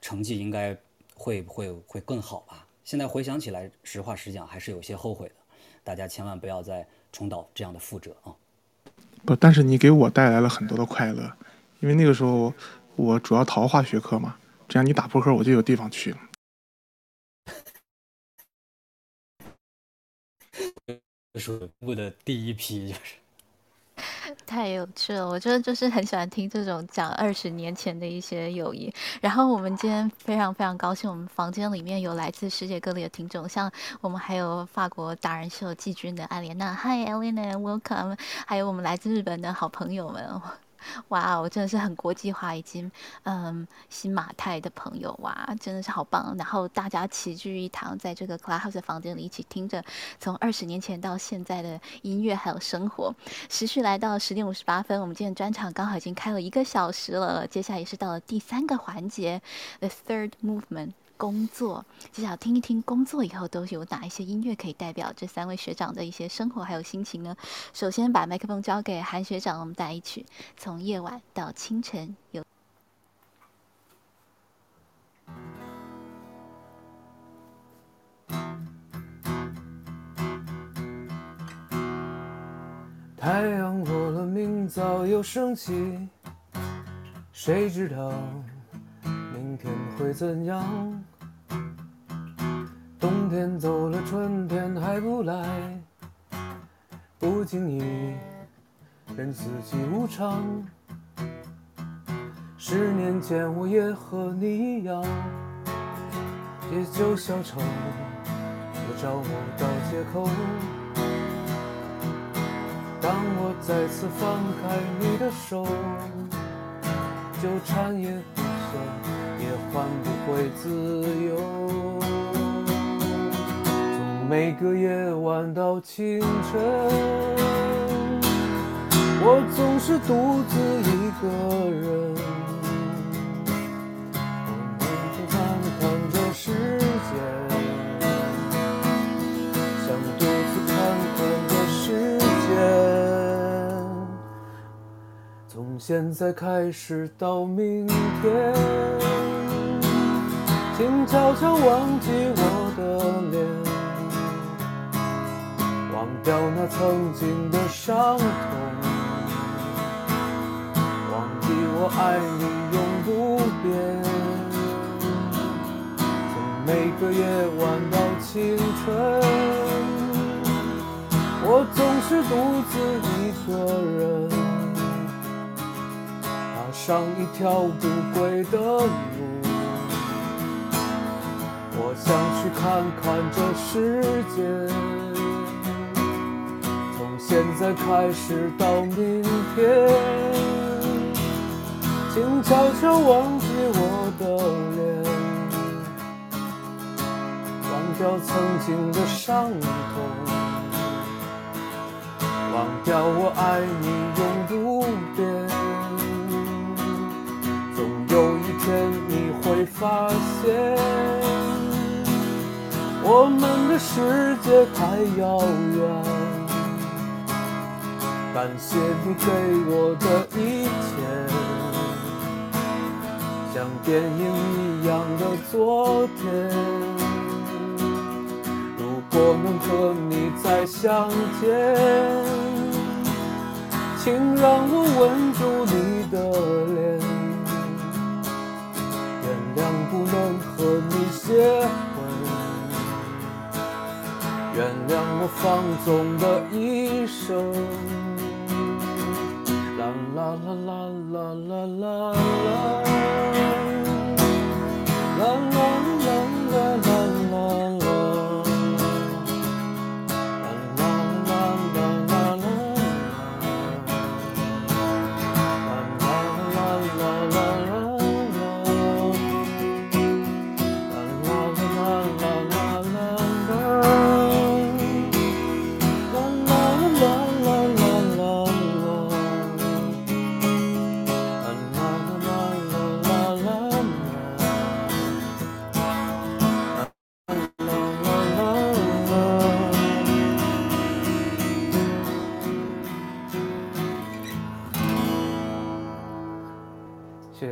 成绩应该会会会更好吧。现在回想起来，实话实讲，还是有些后悔的。大家千万不要再重蹈这样的覆辙啊！不，但是你给我带来了很多的快乐，因为那个时候我主要逃化学课嘛，这样你打扑克我就有地方去了。属部的第一批就是，太有趣了。我觉得就是很喜欢听这种讲二十年前的一些友谊。然后我们今天非常非常高兴，我们房间里面有来自世界各地的听众，像我们还有法国达人秀季军的艾莲娜，Hi Elena，Welcome，还有我们来自日本的好朋友们。哇哦，真的是很国际化，已经嗯，新马泰的朋友哇，真的是好棒。然后大家齐聚一堂，在这个 Clubhouse 的房间里，一起听着从二十年前到现在的音乐还有生活。时序来到十点五十八分，我们今天专场刚好已经开了一个小时了，接下来也是到了第三个环节，The Third Movement。工作，接下来听一听工作以后都有哪一些音乐可以代表这三位学长的一些生活还有心情呢？首先把麦克风交给韩学长，我们带一曲《从夜晚到清晨》有。太阳过了，明早又升起，谁知道明天会怎样？冬天走了，春天还不来，不经意，任四季无常。十年前我也和你一样，借酒消愁，我找不到借口。当我再次放开你的手，纠缠也不休，换不回自由。从每个夜晚到清晨，我总是独自一个人，我每天看看这世界，想独自看看这世界。从现在开始到明天，请悄悄忘记我的脸。忘掉那曾经的伤痛，忘记我爱你永不变。从每个夜晚到清晨，我总是独自一个人，踏上一条不归的路。我想去看看这世界。从现在开始到明天，请悄悄忘记我的脸，忘掉曾经的伤痛，忘掉我爱你永不变。总有一天你会发现，我们的世界太遥远。感谢你给我的一切，像电影一样的昨天。如果能和你再相见，请让我吻住你的脸。原谅不能和你结婚，原谅我放纵的一生。啦啦啦啦啦啦啦，啦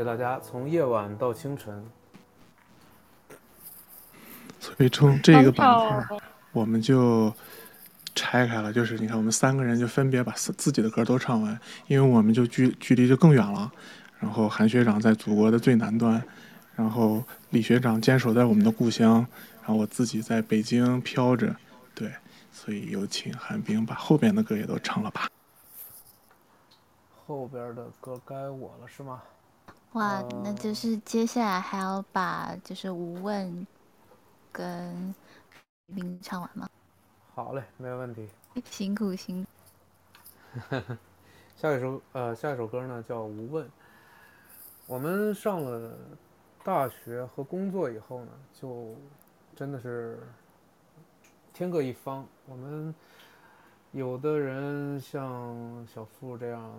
大家从夜晚到清晨，所以从这个板块，我们就拆开了。就是你看，我们三个人就分别把自自己的歌都唱完，因为我们就距距离就更远了。然后韩学长在祖国的最南端，然后李学长坚守在我们的故乡，然后我自己在北京飘着。对，所以有请韩冰把后边的歌也都唱了吧。后边的歌该我了，是吗？哇，那就是接下来还要把就是无问跟冰唱完吗？好嘞，没有问题。辛苦辛苦。下一首呃，下一首歌呢叫《无问》。我们上了大学和工作以后呢，就真的是天各一方。我们有的人像小付这样，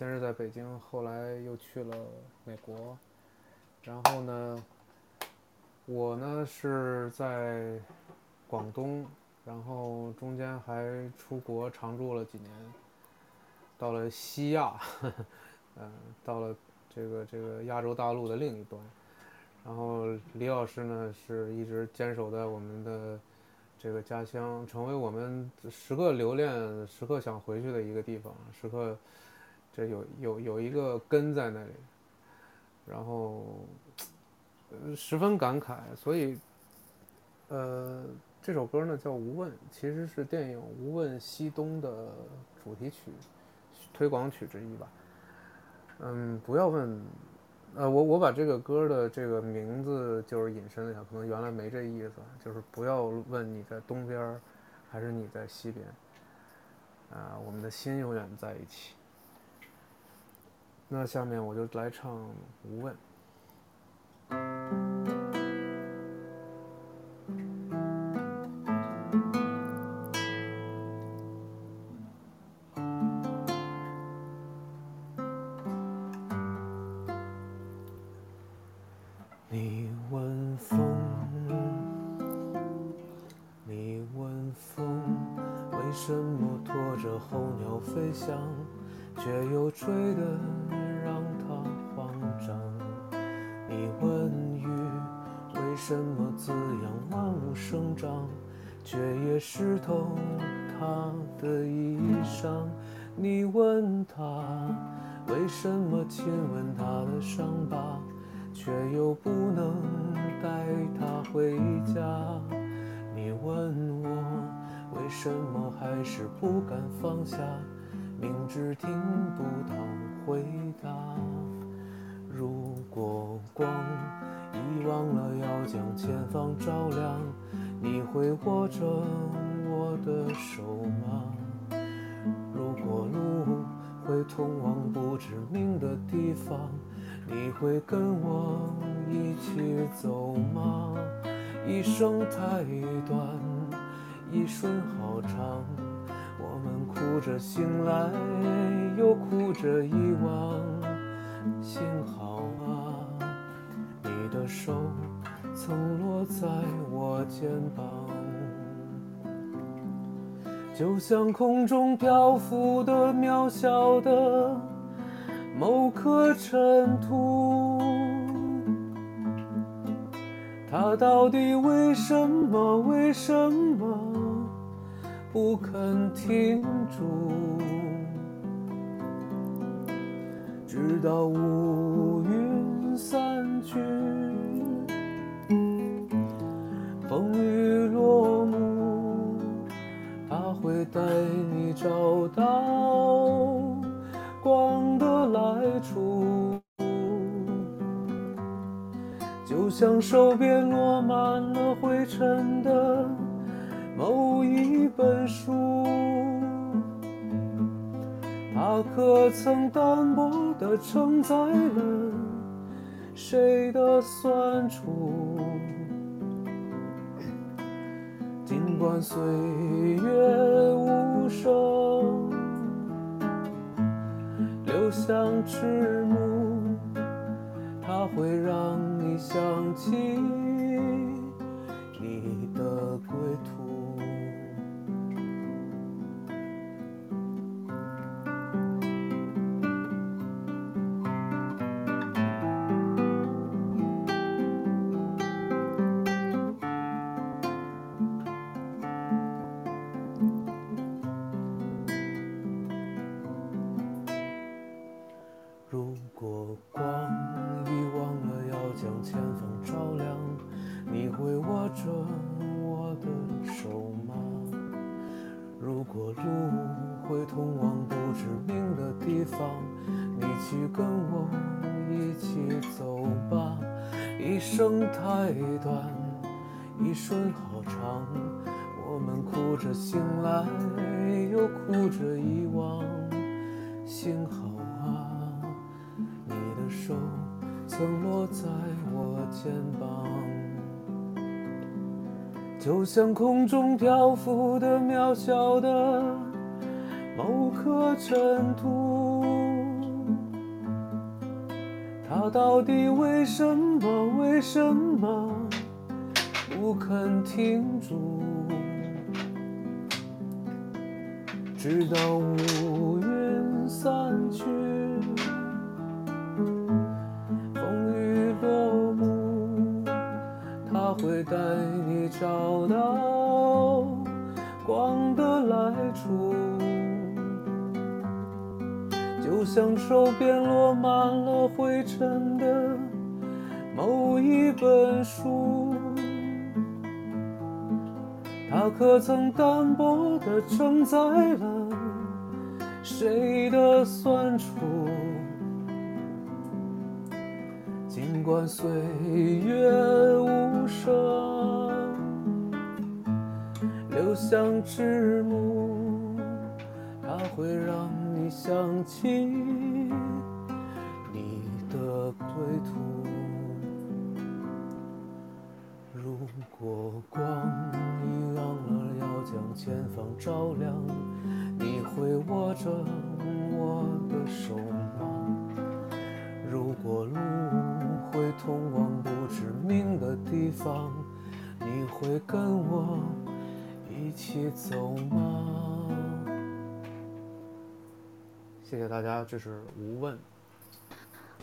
先是在北京，后来又去了美国。然后呢，我呢是在广东，然后中间还出国常住了几年。到了西亚，嗯，到了这个这个亚洲大陆的另一端，然后李老师呢是一直坚守在我们的这个家乡，成为我们时刻留恋、时刻想回去的一个地方，时刻有有有一个根在那里，然后十分感慨，所以呃这首歌呢叫《无问》，其实是电影《无问西东》的主题曲。推广曲之一吧，嗯，不要问，呃，我我把这个歌的这个名字就是引申了一下，可能原来没这意思，就是不要问你在东边还是你在西边，啊，我们的心永远在一起。那下面我就来唱《无问》。醒来，又哭着遗忘。幸好啊，你的手曾落在我肩膀，就像空中漂浮的渺小的某颗尘土。他到底为什么？为什么不肯停住？直到乌云散去，风雨落幕，他会带你找到光的来处。就像手边落满了灰尘的某一本书，它可曾单薄地承载了谁的酸楚？尽管岁月无声，流向迟暮，它会让你。想起你的归途。醒来又哭着遗忘，幸好啊，你的手曾落在我肩膀，就像空中漂浮的渺小的某颗尘土。他到底为什么、为什么不肯停住？直到乌云散去，风雨落幕，他会带你找到光的来处。就像手边落满了灰尘的某一本书，它可曾单薄地承载了谁的酸楚？尽管岁月无声，流向迟暮，它会让你想起你的归途。如果光前方照亮，你会握着我的手吗？如果路会通往不知名的地方，你会跟我一起走吗？谢谢大家，这是无问。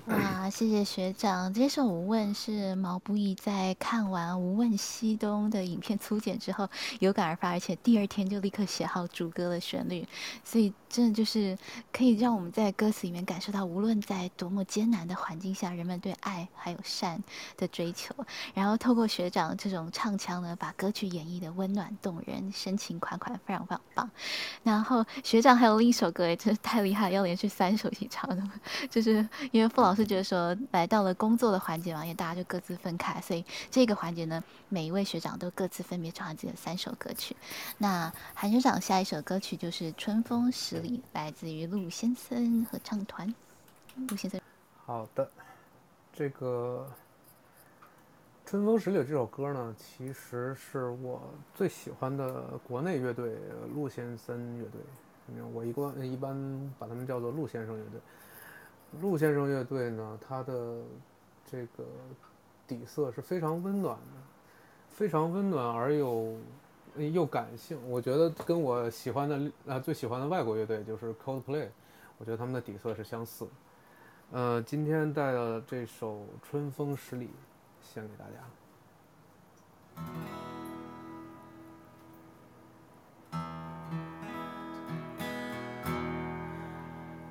哇，谢谢学长！这首《无问》是毛不易在看完《无问西东》的影片粗剪之后有感而发，而且第二天就立刻写好主歌的旋律，所以真的就是可以让我们在歌词里面感受到，无论在多么艰难的环境下，人们对爱还有善的追求。然后透过学长这种唱腔呢，把歌曲演绎的温暖动人、深情款款，非常非常棒。然后学长还有另一首歌，也真是太厉害，要连续三首一起唱的，就是因为傅老师师觉得说来到了工作的环节嘛，因为大家就各自分开，所以这个环节呢，每一位学长都各自分别唱了自己的三首歌曲。那韩学长下一首歌曲就是《春风十里》，来自于陆先生合唱团。陆先生，好的，这个《春风十里》这首歌呢，其实是我最喜欢的国内乐队陆先生乐队。我一般一般把他们叫做陆先生乐队。陆先生乐队呢，它的这个底色是非常温暖的，非常温暖而又又感性。我觉得跟我喜欢的啊最喜欢的外国乐队就是 Coldplay，我觉得他们的底色是相似。呃，今天带的这首《春风十里》献给大家。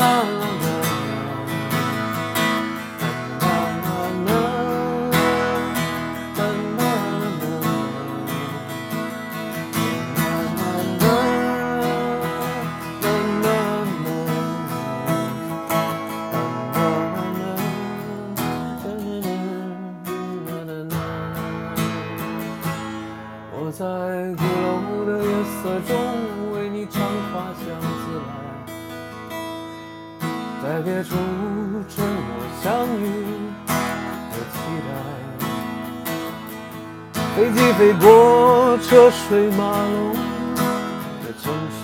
在。在别处沉默相遇和期待。飞机飞过车水马龙的城市，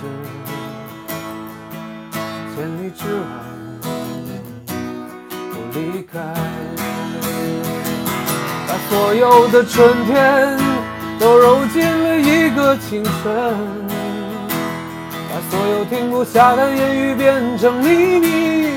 千里之外不离开。把所有的春天都揉进了一个清晨，把所有停不下的言语变成秘密，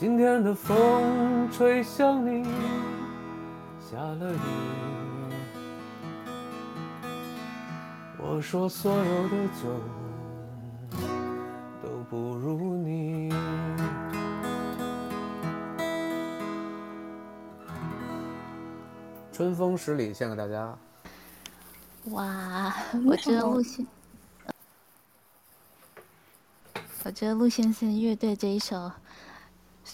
今天的风吹向你，下了雨。我说所有的酒都不如你。春风十里，献给大家。哇，我觉得陆先，我觉得陆先生乐队这一首《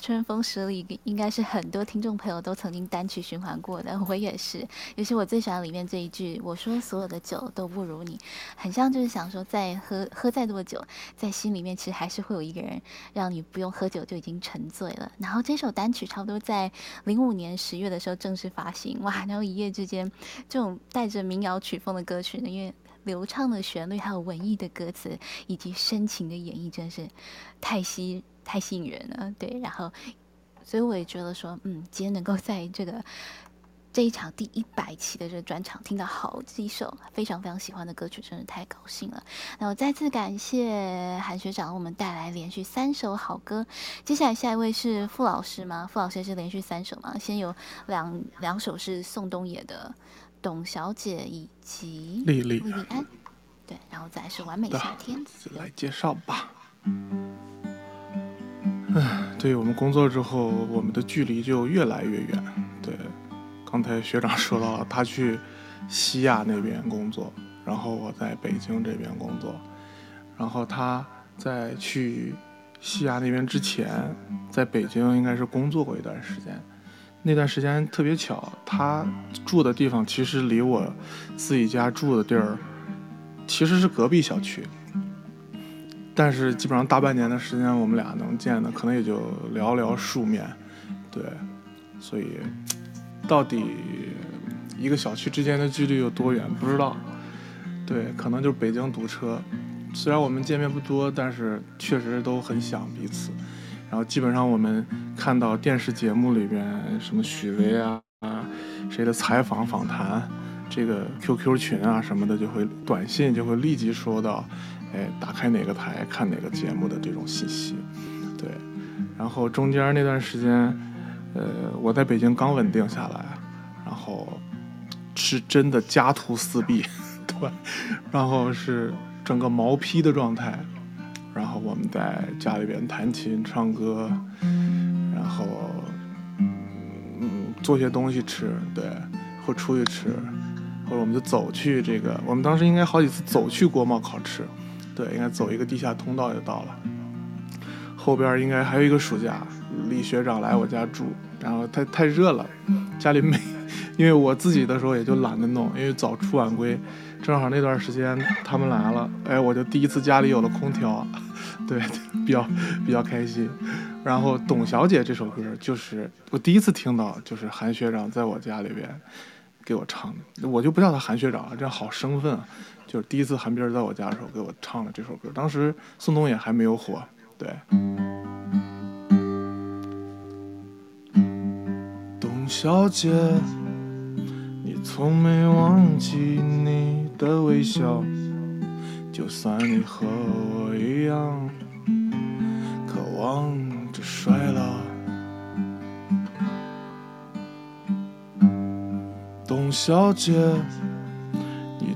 春风十里》应该是很多听众朋友都曾经单曲循环过的，我也是。尤其我最喜欢里面这一句：“我说所有的酒都不如你。”很像就是想说，再喝喝再多酒，在心里面其实还是会有一个人，让你不用喝酒就已经沉醉了。然后这首单曲差不多在零五年十月的时候正式发行，哇！然后一夜之间，这种带着民谣曲风的歌曲呢，因为流畅的旋律，还有文艺的歌词，以及深情的演绎，真是太吸太吸引人了。对，然后，所以我也觉得说，嗯，今天能够在这个这一场第一百期的这个专场听到好几首非常非常喜欢的歌曲，真的太高兴了。那我再次感谢韩学长，为我们带来连续三首好歌。接下来下一位是傅老师吗？傅老师是连续三首吗？先有两两首是宋冬野的。董小姐以及莉莉安，对，然后再是完美夏天，来介绍吧。唉，对我们工作之后，我们的距离就越来越远。对，刚才学长说到了，他去西亚那边工作，然后我在北京这边工作，然后他在去西亚那边之前，在北京应该是工作过一段时间。那段时间特别巧，他住的地方其实离我自己家住的地儿其实是隔壁小区，但是基本上大半年的时间，我们俩能见的可能也就寥寥数面，对，所以到底一个小区之间的距离有多远不知道，对，可能就是北京堵车。虽然我们见面不多，但是确实都很想彼此。然后基本上我们看到电视节目里边什么许巍啊啊谁的采访访谈，这个 QQ 群啊什么的就会短信就会立即收到，哎打开哪个台看哪个节目的这种信息，对。然后中间那段时间，呃我在北京刚稳定下来，然后是真的家徒四壁，对，然后是整个毛坯的状态。然后我们在家里边弹琴、唱歌，然后嗯做些东西吃，对，或出去吃，或者我们就走去这个，我们当时应该好几次走去国贸烤吃，对，应该走一个地下通道就到了。后边应该还有一个暑假，李学长来我家住，然后太太热了，家里没，因为我自己的时候也就懒得弄，因为早出晚归。正好那段时间他们来了，哎，我就第一次家里有了空调，对，比较比较开心。然后《董小姐》这首歌就是我第一次听到，就是韩学长在我家里边给我唱的，我就不叫他韩学长了，这样好生分啊。就是第一次韩冰在我家的时候给我唱的这首歌，当时宋冬野还没有火，对。董小姐，你从没忘记你。的微笑，就算你和我一样，渴望着衰老。董小姐，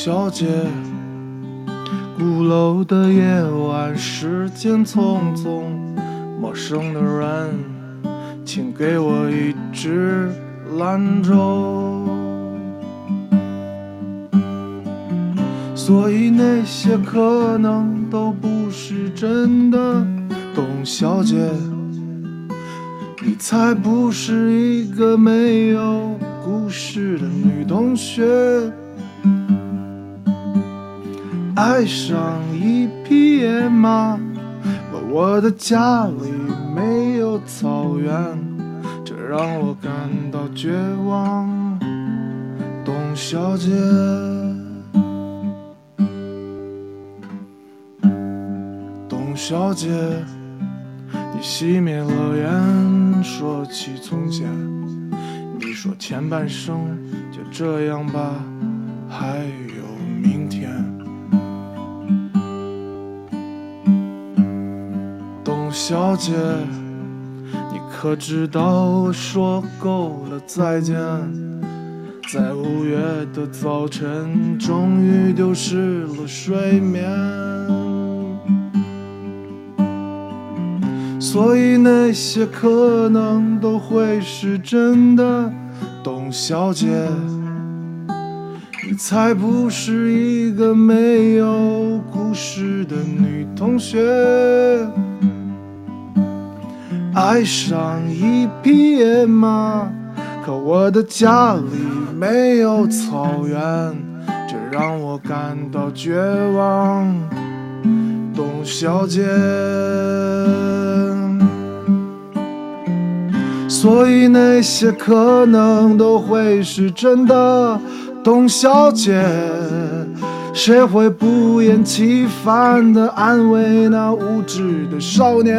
小姐，鼓楼的夜晚，时间匆匆，陌生的人，请给我一支兰州。所以那些可能都不是真的，董小姐，你才不是一个没有故事的女同学。爱上一匹野马，而我的家里没有草原，这让我感到绝望。董小姐。董小姐，你熄灭了烟，说起从前，你说前半生就这样吧，还有小姐，你可知道我说够了再见，在五月的早晨，终于丢失了睡眠。所以那些可能都会是真的，董小姐，你才不是一个没有故事的女同学。爱上一匹野马，可我的家里没有草原，这让我感到绝望。董小姐，所以那些可能都会是真的。董小姐，谁会不厌其烦地安慰那无知的少年？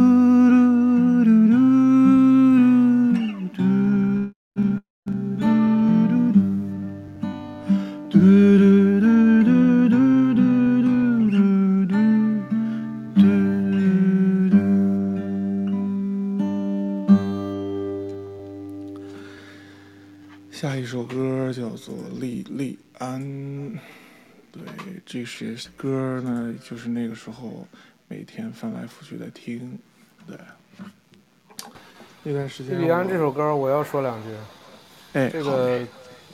做《莉莉安》，对，这些歌呢，就是那个时候每天翻来覆去的听，对。那段时间，莉莉安这首歌我要说两句。哎，这个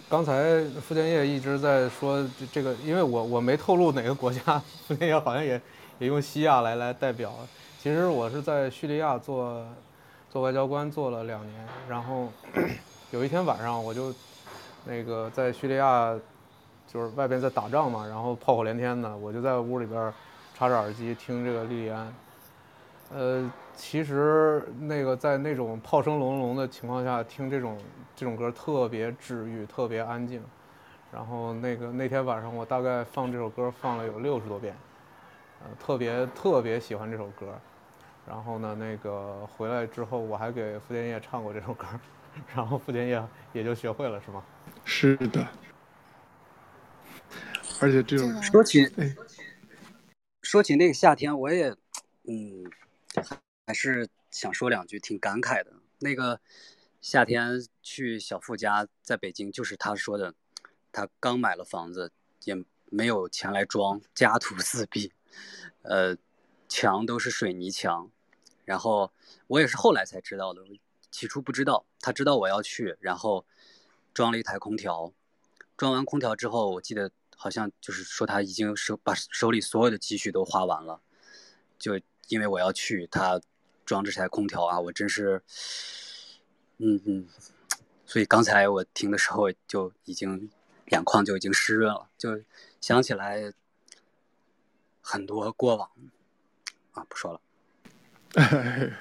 刚才傅建业一直在说这这个，因为我我没透露哪个国家，傅建业好像也也用西亚来来代表。其实我是在叙利亚做做外交官做了两年，然后 有一天晚上我就那个在叙利亚就是外边在打仗嘛，然后炮火连天的，我就在屋里边插着耳机听这个莉莉安。呃，其实那个在那种炮声隆隆的情况下听这种这种歌特别治愈，特别安静。然后那个那天晚上我大概放这首歌放了有六十多遍，呃，特别特别喜欢这首歌。然后呢，那个回来之后我还给傅建业唱过这首歌，然后傅建业也就学会了，是吗？是的，而且这种说起哎说起那个夏天，我也嗯，还是想说两句，挺感慨的。那个夏天去小付家，在北京，就是他说的，他刚买了房子，也没有钱来装，家徒四壁，呃，墙都是水泥墙。然后我也是后来才知道的，起初不知道。他知道我要去，然后装了一台空调，装完空调之后，我记得好像就是说他已经手把手里所有的积蓄都花完了，就因为我要去他装这台空调啊，我真是，嗯嗯，所以刚才我听的时候就已经眼眶就已经湿润了，就想起来很多过往，啊，不说了，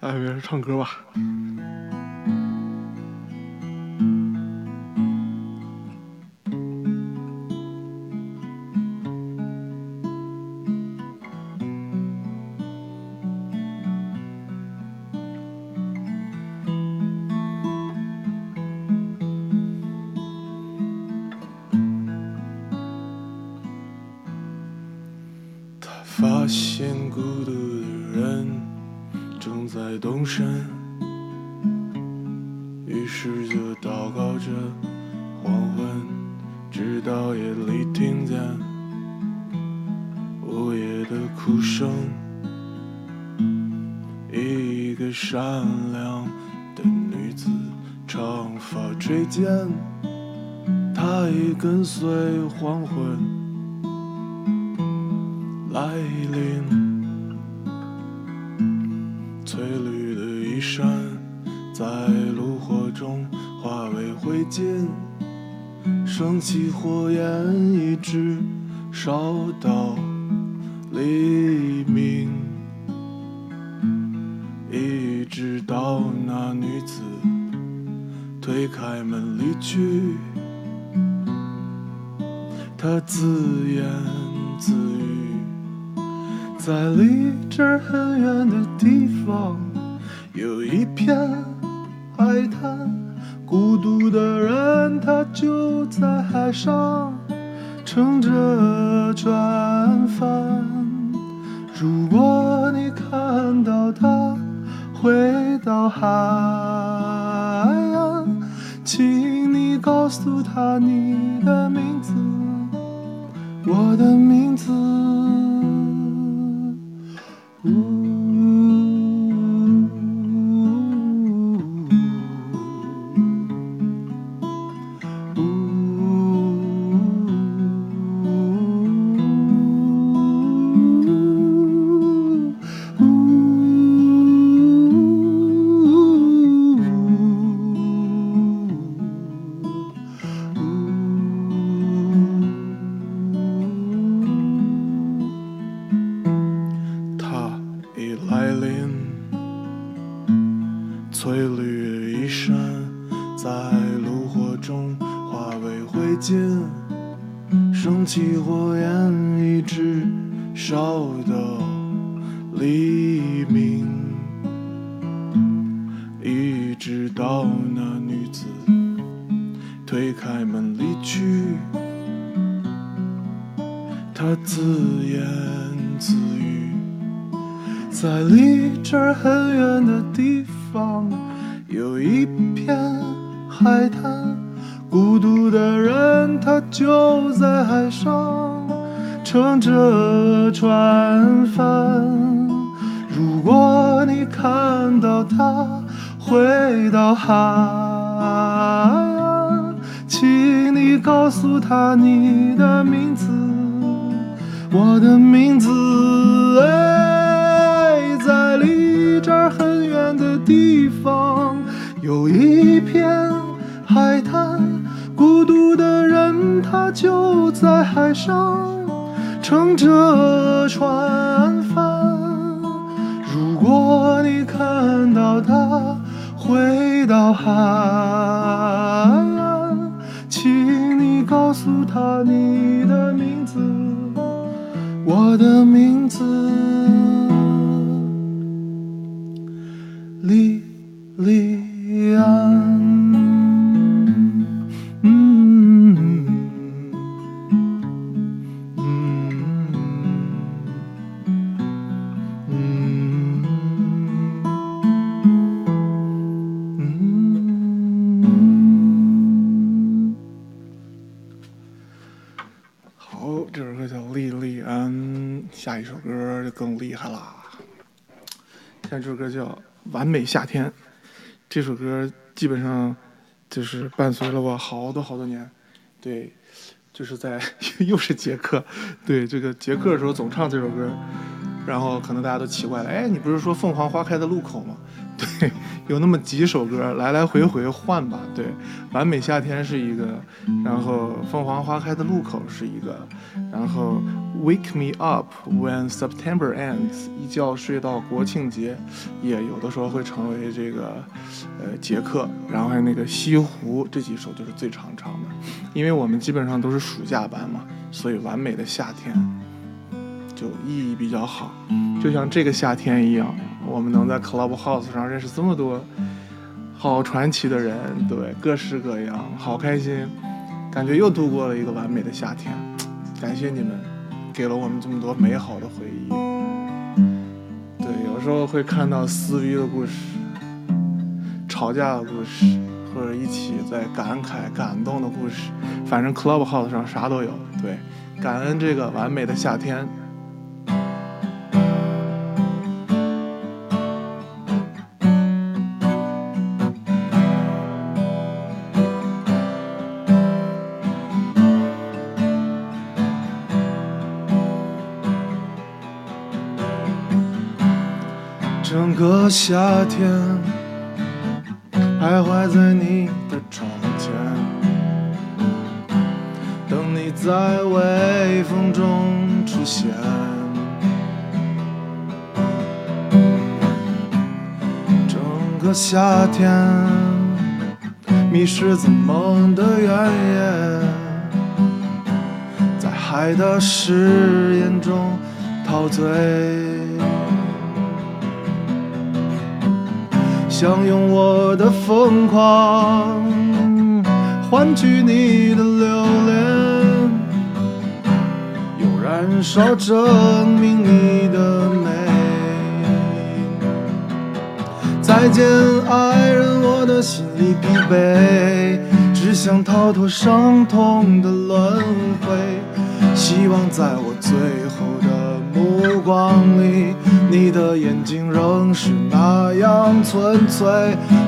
哎，没事，唱歌吧。黄昏。歌叫完美夏天这首歌基本上就是伴随了我好多好多年对就是在又是杰克 对这个杰克的时候总唱这首歌然后可能大家都奇怪了哎你不是说凤凰花开的路口吗？对有那么几首歌来来回回换吧。对，完美夏天是一个，然后凤凰花开的路口是一个，然后 Wake me up when September ends，一觉睡到国庆节，也有的时候会成为这个呃杰克。然后还有那个西湖这几首就是最常唱的，因为我们基本上都是暑假班嘛，所以完美的夏天就意义比较好，就像这个夏天一样。我们能在 Clubhouse 上认识这么多好传奇的人，对，各式各样，好开心，感觉又度过了一个完美的夏天。感谢你们，给了我们这么多美好的回忆。对，有时候会看到撕逼的故事，吵架的故事，或者一起在感慨、感动的故事。反正 Clubhouse 上啥都有。对，感恩这个完美的夏天。夏天徘徊在你的窗前，等你在微风中出现。整个夏天迷失在梦的原野，在海的誓言中陶醉。想用我的疯狂换取你的留恋，用燃烧证明你的美。再见，爱人，我的心里疲惫，只想逃脱伤痛的轮回，希望在我最目光里。你的眼睛仍是那样纯粹。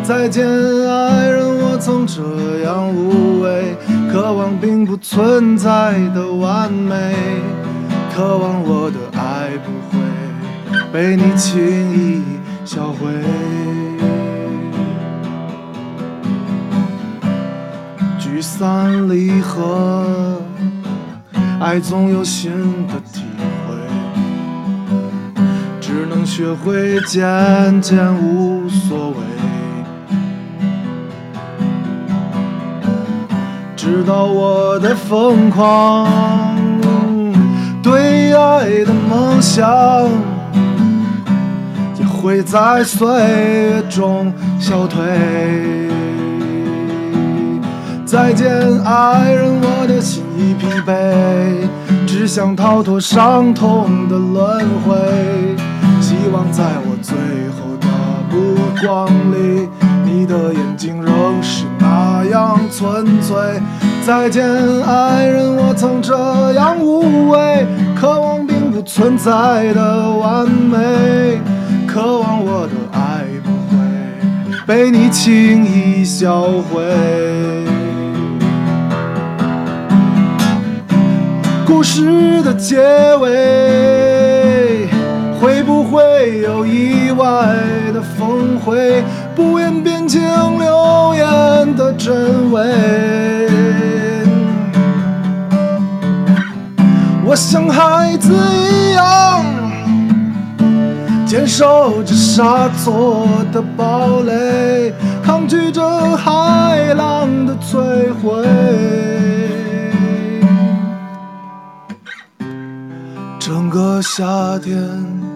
再见，爱人，我曾这样无畏，渴望并不存在的完美，渴望我的爱不会被你轻易销毁。聚散离合，爱总有新的体能学会渐渐无所谓，直到我的疯狂对爱的梦想也会在岁月中消退。再见，爱人，我的心已疲惫，只想逃脱伤痛的轮回。希望在我最后的目光里，你的眼睛仍是那样纯粹。再见，爱人，我曾这样无畏，渴望并不存在的完美，渴望我的爱不会被你轻易销毁。故事的结尾。会不会有意外的峰回？不言变情流言的真伪。我像孩子一样，坚守着沙做的堡垒，抗拒着海浪的摧毁。整个夏天。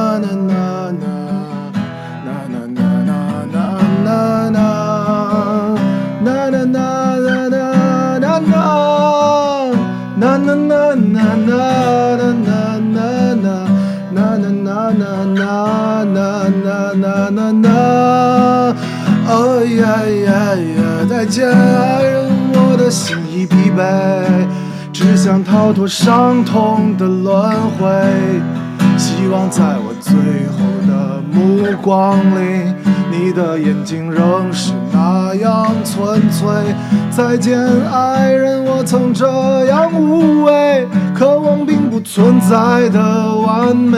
呀呀呀！再见，爱人，我的心已疲惫，只想逃脱伤痛的轮回，希望在我最后的目光里，你的眼睛仍是那样纯粹。再见，爱人，我曾这样无畏，渴望并不存在的完美，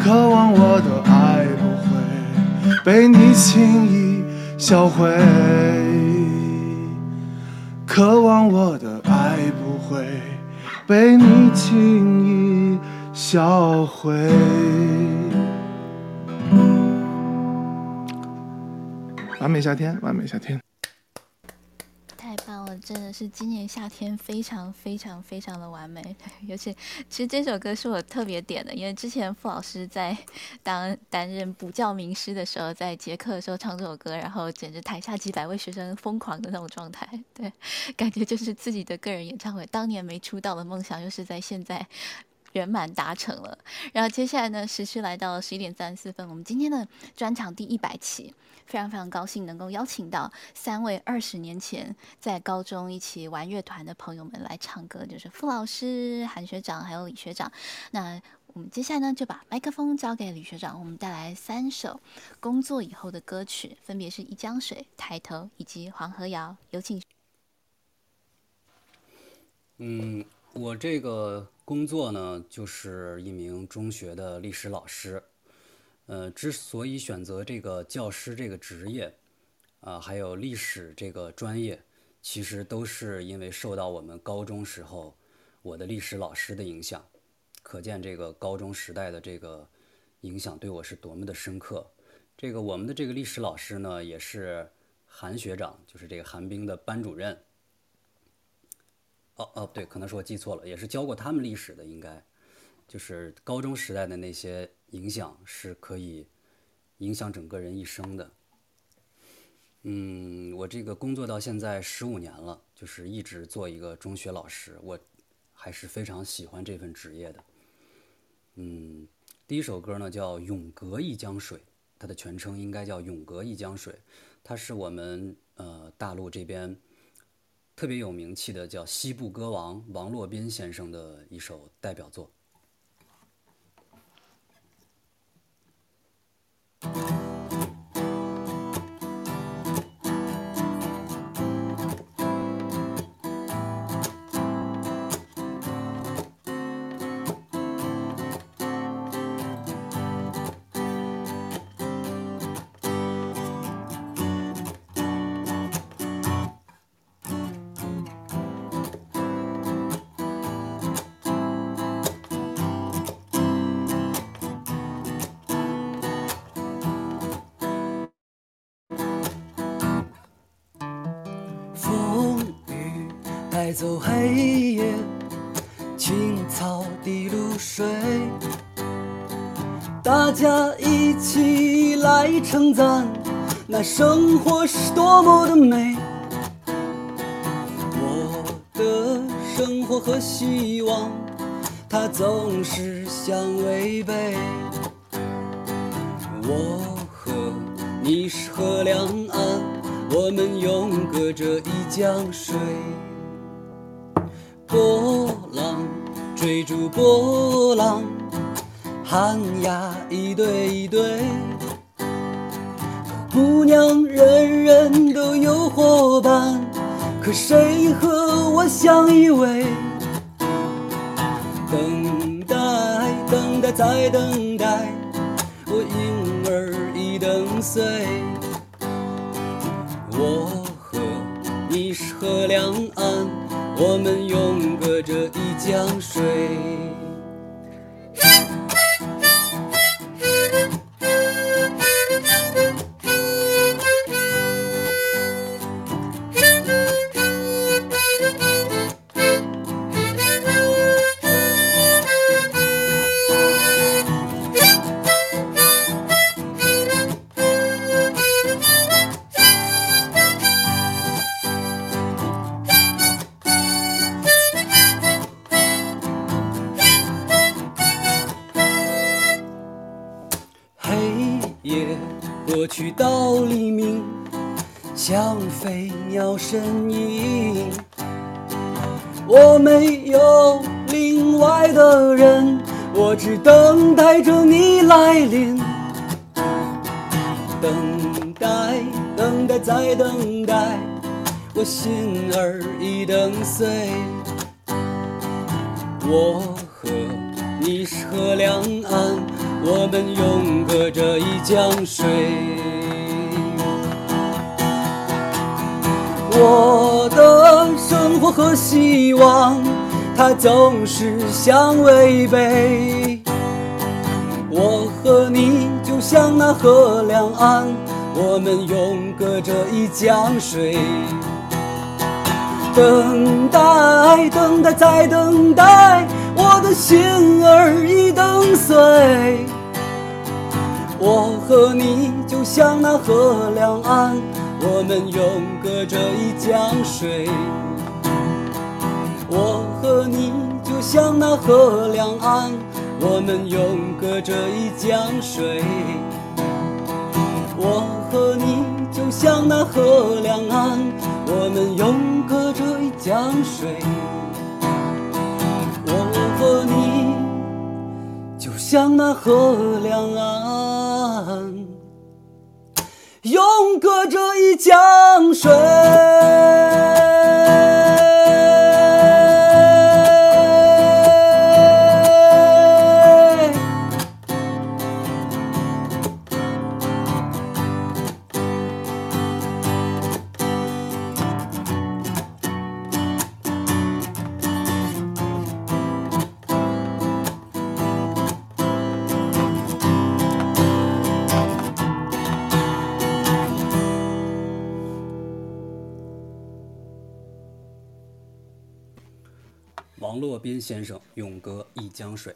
渴望我的爱不会被你轻易销毁，渴望我的爱不会被你轻易销毁。完美夏天，完美夏天。真的是今年夏天非常非常非常的完美。尤其其实这首歌是我特别点的，因为之前傅老师在当担任补教名师的时候，在结课的时候唱这首歌，然后简直台下几百位学生疯狂的那种状态。对，感觉就是自己的个人演唱会，当年没出道的梦想，又是在现在。圆满达成了，然后接下来呢，时序来到十一点三十四分，我们今天的专场第一百期，非常非常高兴能够邀请到三位二十年前在高中一起玩乐团的朋友们来唱歌，就是傅老师、韩学长还有李学长。那我们接下来呢，就把麦克风交给李学长，我们带来三首工作以后的歌曲，分别是《一江水》、《抬头》以及《黄河谣》，有请。嗯，我这个。工作呢，就是一名中学的历史老师。呃，之所以选择这个教师这个职业，啊，还有历史这个专业，其实都是因为受到我们高中时候我的历史老师的影响。可见这个高中时代的这个影响对我是多么的深刻。这个我们的这个历史老师呢，也是韩学长，就是这个韩冰的班主任。哦哦，对，可能是我记错了，也是教过他们历史的，应该就是高中时代的那些影响是可以影响整个人一生的。嗯，我这个工作到现在十五年了，就是一直做一个中学老师，我还是非常喜欢这份职业的。嗯，第一首歌呢叫《永隔一江水》，它的全称应该叫《永隔一江水》，它是我们呃大陆这边。特别有名气的叫西部歌王王洛宾先生的一首代表作。Thank you. 走黑夜，青草的露水，大家一起来称赞那生活是多么的美。我的生活和希望，它总是相违背。我和你是河两岸，我们永隔着一江水。波浪追逐波浪，寒鸦一对一对。姑娘人人都有伙伴，可谁和我相依偎？等待，等待，再等待，我婴儿已等碎。我和你是河两岸。我们永隔着一江水。飞鸟身影。我没有另外的人，我只等待着你来临。等待，等待，再等待，我心儿已等碎。我和你是河两岸，我们永隔着一江水。我的生活和希望，它总是相违背。我和你就像那河两岸，我们永隔着一江水。等待，等待，再等待，我的心儿已等碎。我和你就像那河两岸，我们永隔着一江水。我和你就像那河两岸，我们永隔着一江水。我和你就像那河两岸，我们永隔着一江水。我和你就像那河两岸，永隔着一江水。洛宾先生《永隔一江水》。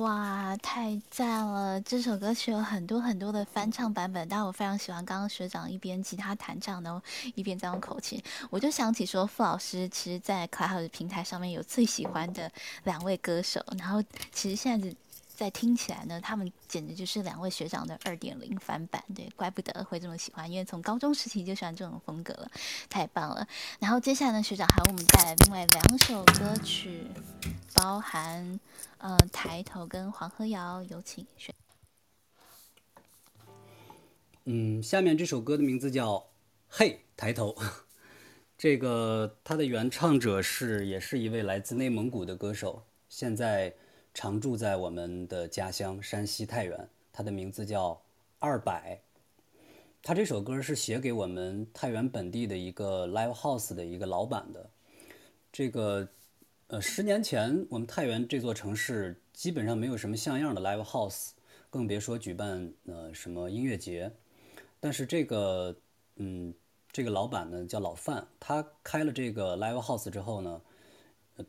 哇，太赞了！这首歌曲有很多很多的翻唱版本，但我非常喜欢刚刚学长一边吉他弹唱，然后一边在用口琴，我就想起说，傅老师其实，在 c l u b h o u s 平台上面有最喜欢的两位歌手，然后其实现在在听起来呢，他们简直就是两位学长的二点零翻版，对，怪不得会这么喜欢，因为从高中时期就喜欢这种风格了，太棒了。然后接下来呢，学长还为我们带来另外两首歌曲，包含呃抬头跟黄河谣，有请学。嗯，下面这首歌的名字叫《嘿抬头》，这个它的原唱者是也是一位来自内蒙古的歌手，现在常住在我们的家乡山西太原，他的名字叫二百。他这首歌是写给我们太原本地的一个 live house 的一个老板的。这个呃，十年前我们太原这座城市基本上没有什么像样的 live house，更别说举办呃什么音乐节。但是这个嗯，这个老板呢叫老范，他开了这个 live house 之后呢。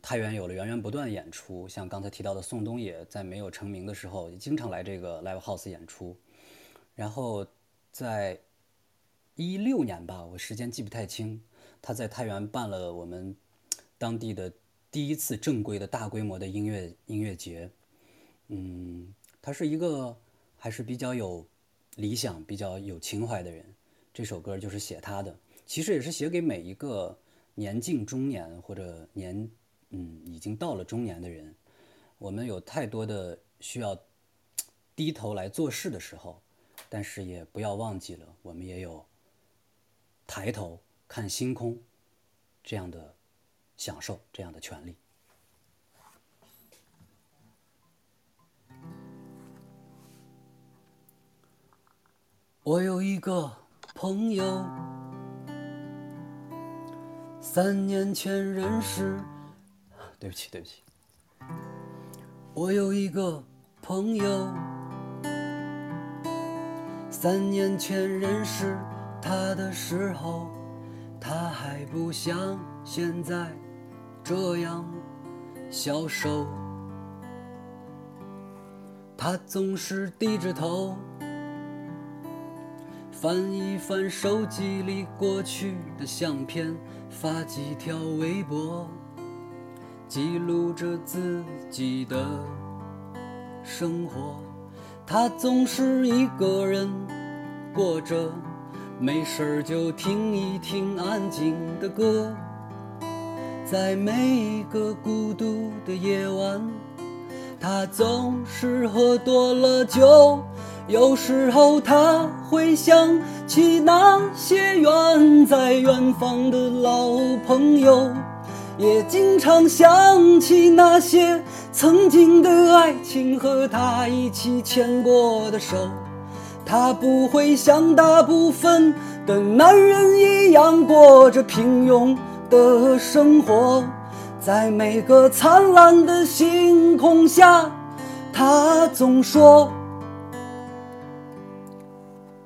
太原有了源源不断演出，像刚才提到的宋冬野，在没有成名的时候，也经常来这个 live house 演出。然后在一六年吧，我时间记不太清，他在太原办了我们当地的第一次正规的大规模的音乐音乐节。嗯，他是一个还是比较有理想、比较有情怀的人。这首歌就是写他的，其实也是写给每一个年近中年或者年。嗯，已经到了中年的人，我们有太多的需要低头来做事的时候，但是也不要忘记了，我们也有抬头看星空这样的享受，这样的权利。我有一个朋友，三年前认识。对不起，对不起。我有一个朋友，三年前认识他的时候，他还不像现在这样消瘦。他总是低着头，翻一翻手机里过去的相片，发几条微博。记录着自己的生活，他总是一个人过着，没事儿就听一听安静的歌，在每一个孤独的夜晚，他总是喝多了酒。有时候他会想起那些远在远方的老朋友，也经常想起那些曾经的爱情和他一起牵过的手。他不会像大部分的男人一样过着平庸的生活，在每个灿烂的星空下，他总说。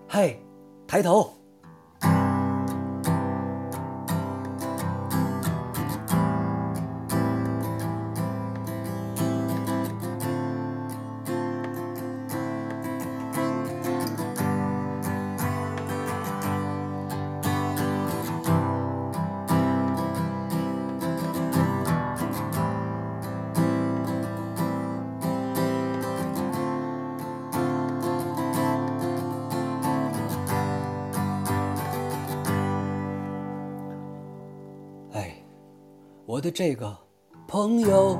嘿，抬头。这个朋友，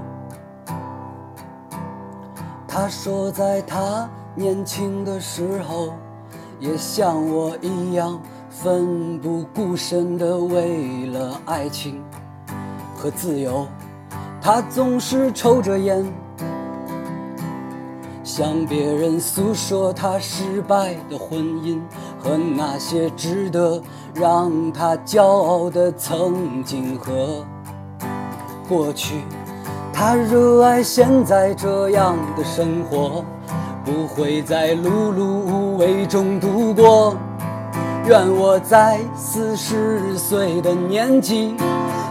他说，在他年轻的时候，也像我一样奋不顾身的为了爱情和自由。他总是抽着烟，向别人诉说他失败的婚姻和那些值得让他骄傲的曾经和。过去，他热爱现在这样的生活，不会在碌碌无为中度过。愿我在四十岁的年纪，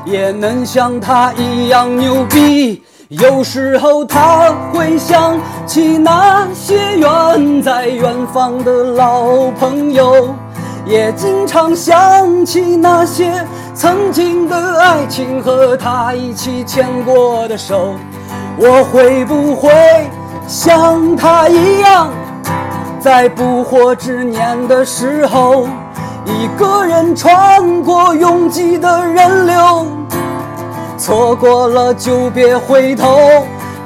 也能像他一样牛逼。有时候他会想起那些远在远方的老朋友，也经常想起那些。曾经的爱情和他一起牵过的手，我会不会像他一样，在不惑之年的时候，一个人穿过拥挤的人流，错过了就别回头。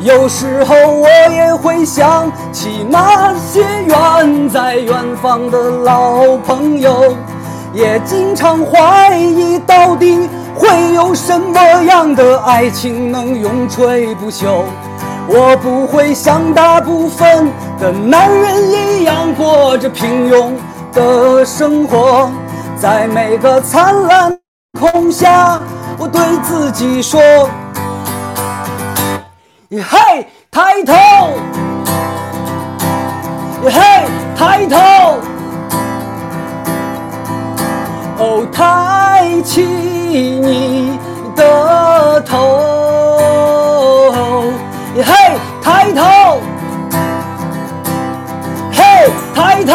有时候我也会想起那些远在远方的老朋友。也经常怀疑，到底会有什么样的爱情能永垂不朽？我不会像大部分的男人一样过着平庸的生活，在每个灿烂空下，我对自己说：嘿，抬头！嘿，抬头！哦，抬起你的头，嘿，抬头，嘿，抬头，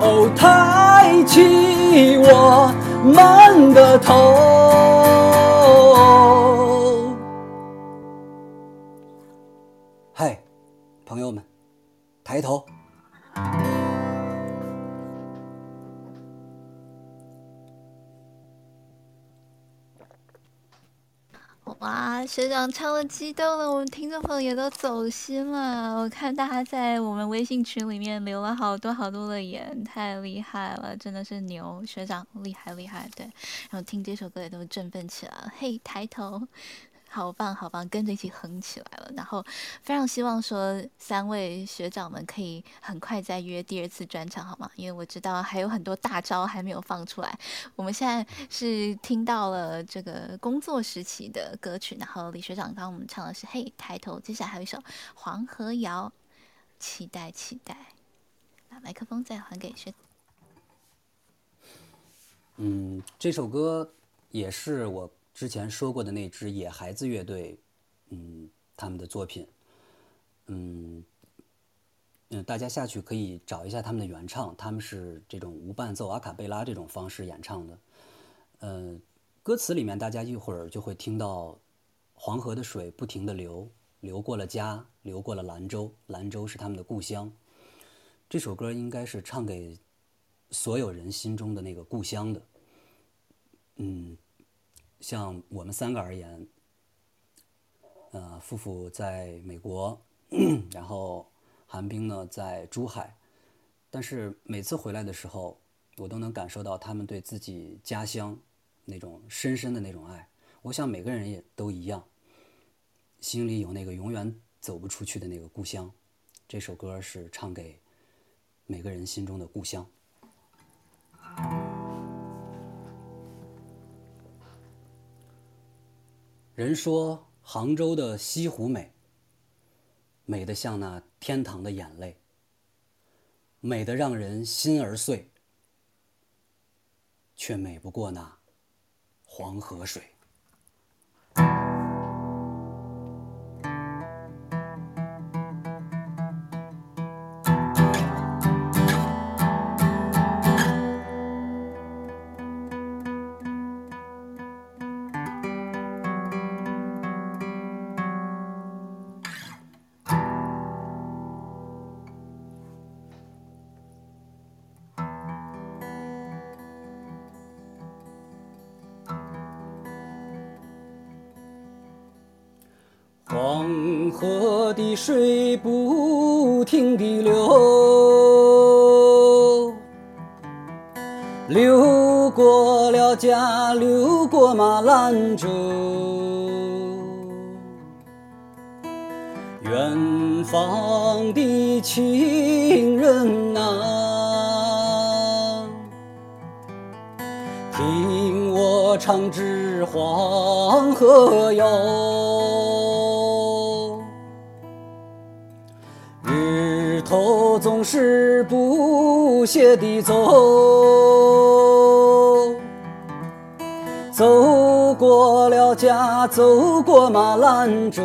哦，抬起我们的头，嘿，朋友们，抬头。哇，学长唱的激动了，我们听众朋友也都走心了。我看大家在我们微信群里面留了好多好多的言，太厉害了，真的是牛，学长厉害厉害，对。然后听这首歌也都振奋起来，嘿，抬头。好棒，好棒，跟着一起哼起来了。然后非常希望说三位学长们可以很快再约第二次专场，好吗？因为我知道还有很多大招还没有放出来。我们现在是听到了这个工作时期的歌曲，然后李学长刚刚我们唱的是《嘿抬头》，接下来还有一首《黄河谣》，期待期待。把麦克风再还给学。嗯，这首歌也是我。之前说过的那支野孩子乐队，嗯，他们的作品，嗯，嗯，大家下去可以找一下他们的原唱，他们是这种无伴奏阿卡贝拉这种方式演唱的，嗯，歌词里面大家一会儿就会听到黄河的水不停的流，流过了家，流过了兰州，兰州是他们的故乡。这首歌应该是唱给所有人心中的那个故乡的。嗯，像我们三个而言，呃，夫妇在美国，然后韩冰呢在珠海，但是每次回来的时候，我都能感受到他们对自己家乡那种深深的那种爱。我想每个人也都一样。心里有那个永远走不出去的那个故乡，这首歌是唱给每个人心中的故乡。人说杭州的西湖美，美得像那天堂的眼泪，美得让人心儿碎，却美不过那黄河水。不歇地走，走过了家，走过马兰州。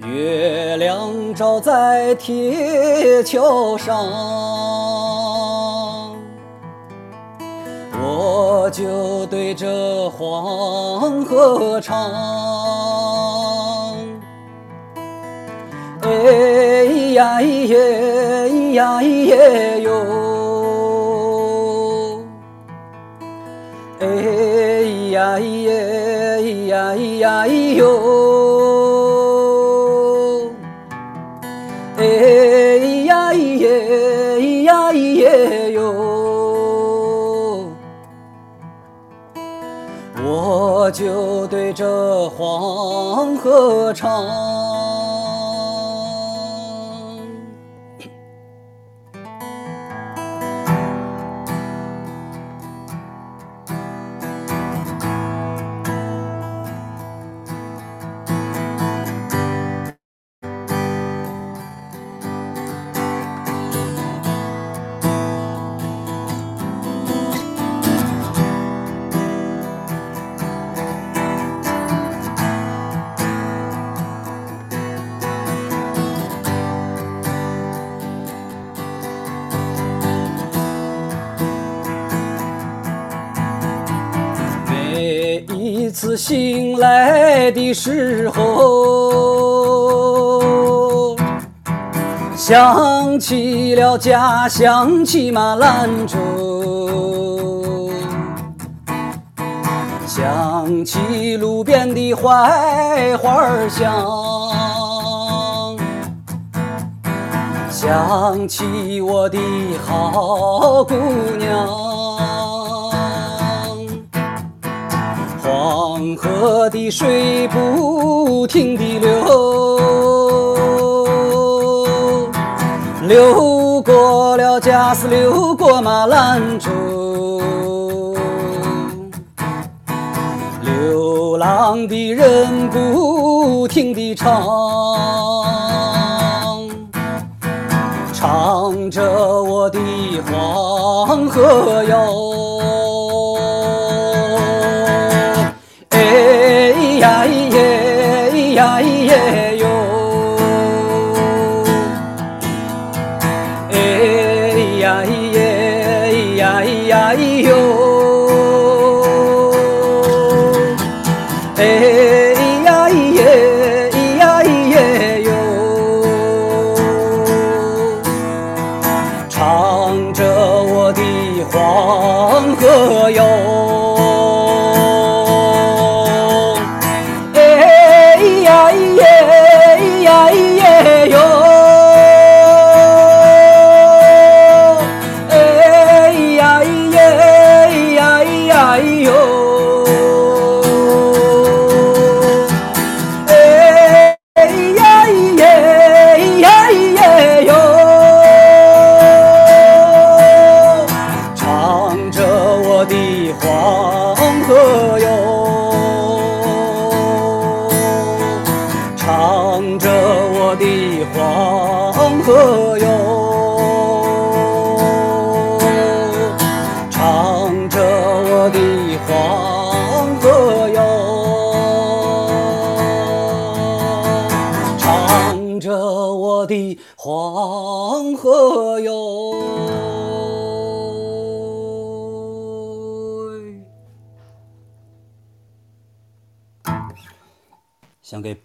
月亮照在铁桥上，我就对着黄河唱。哎呀咿耶，咿呀咿耶哟，哎呀咿耶，咿呀咿呀咿哟，哎呀咿耶，咿呀咿耶哟，我就对着黄河唱。的时候，想起了家，想起马兰州，想起路边的槐花香，想起我的好姑娘。黄河的水不停地流，流过了家，是流过马兰州。流浪的人不停地唱，唱着我的黄河谣。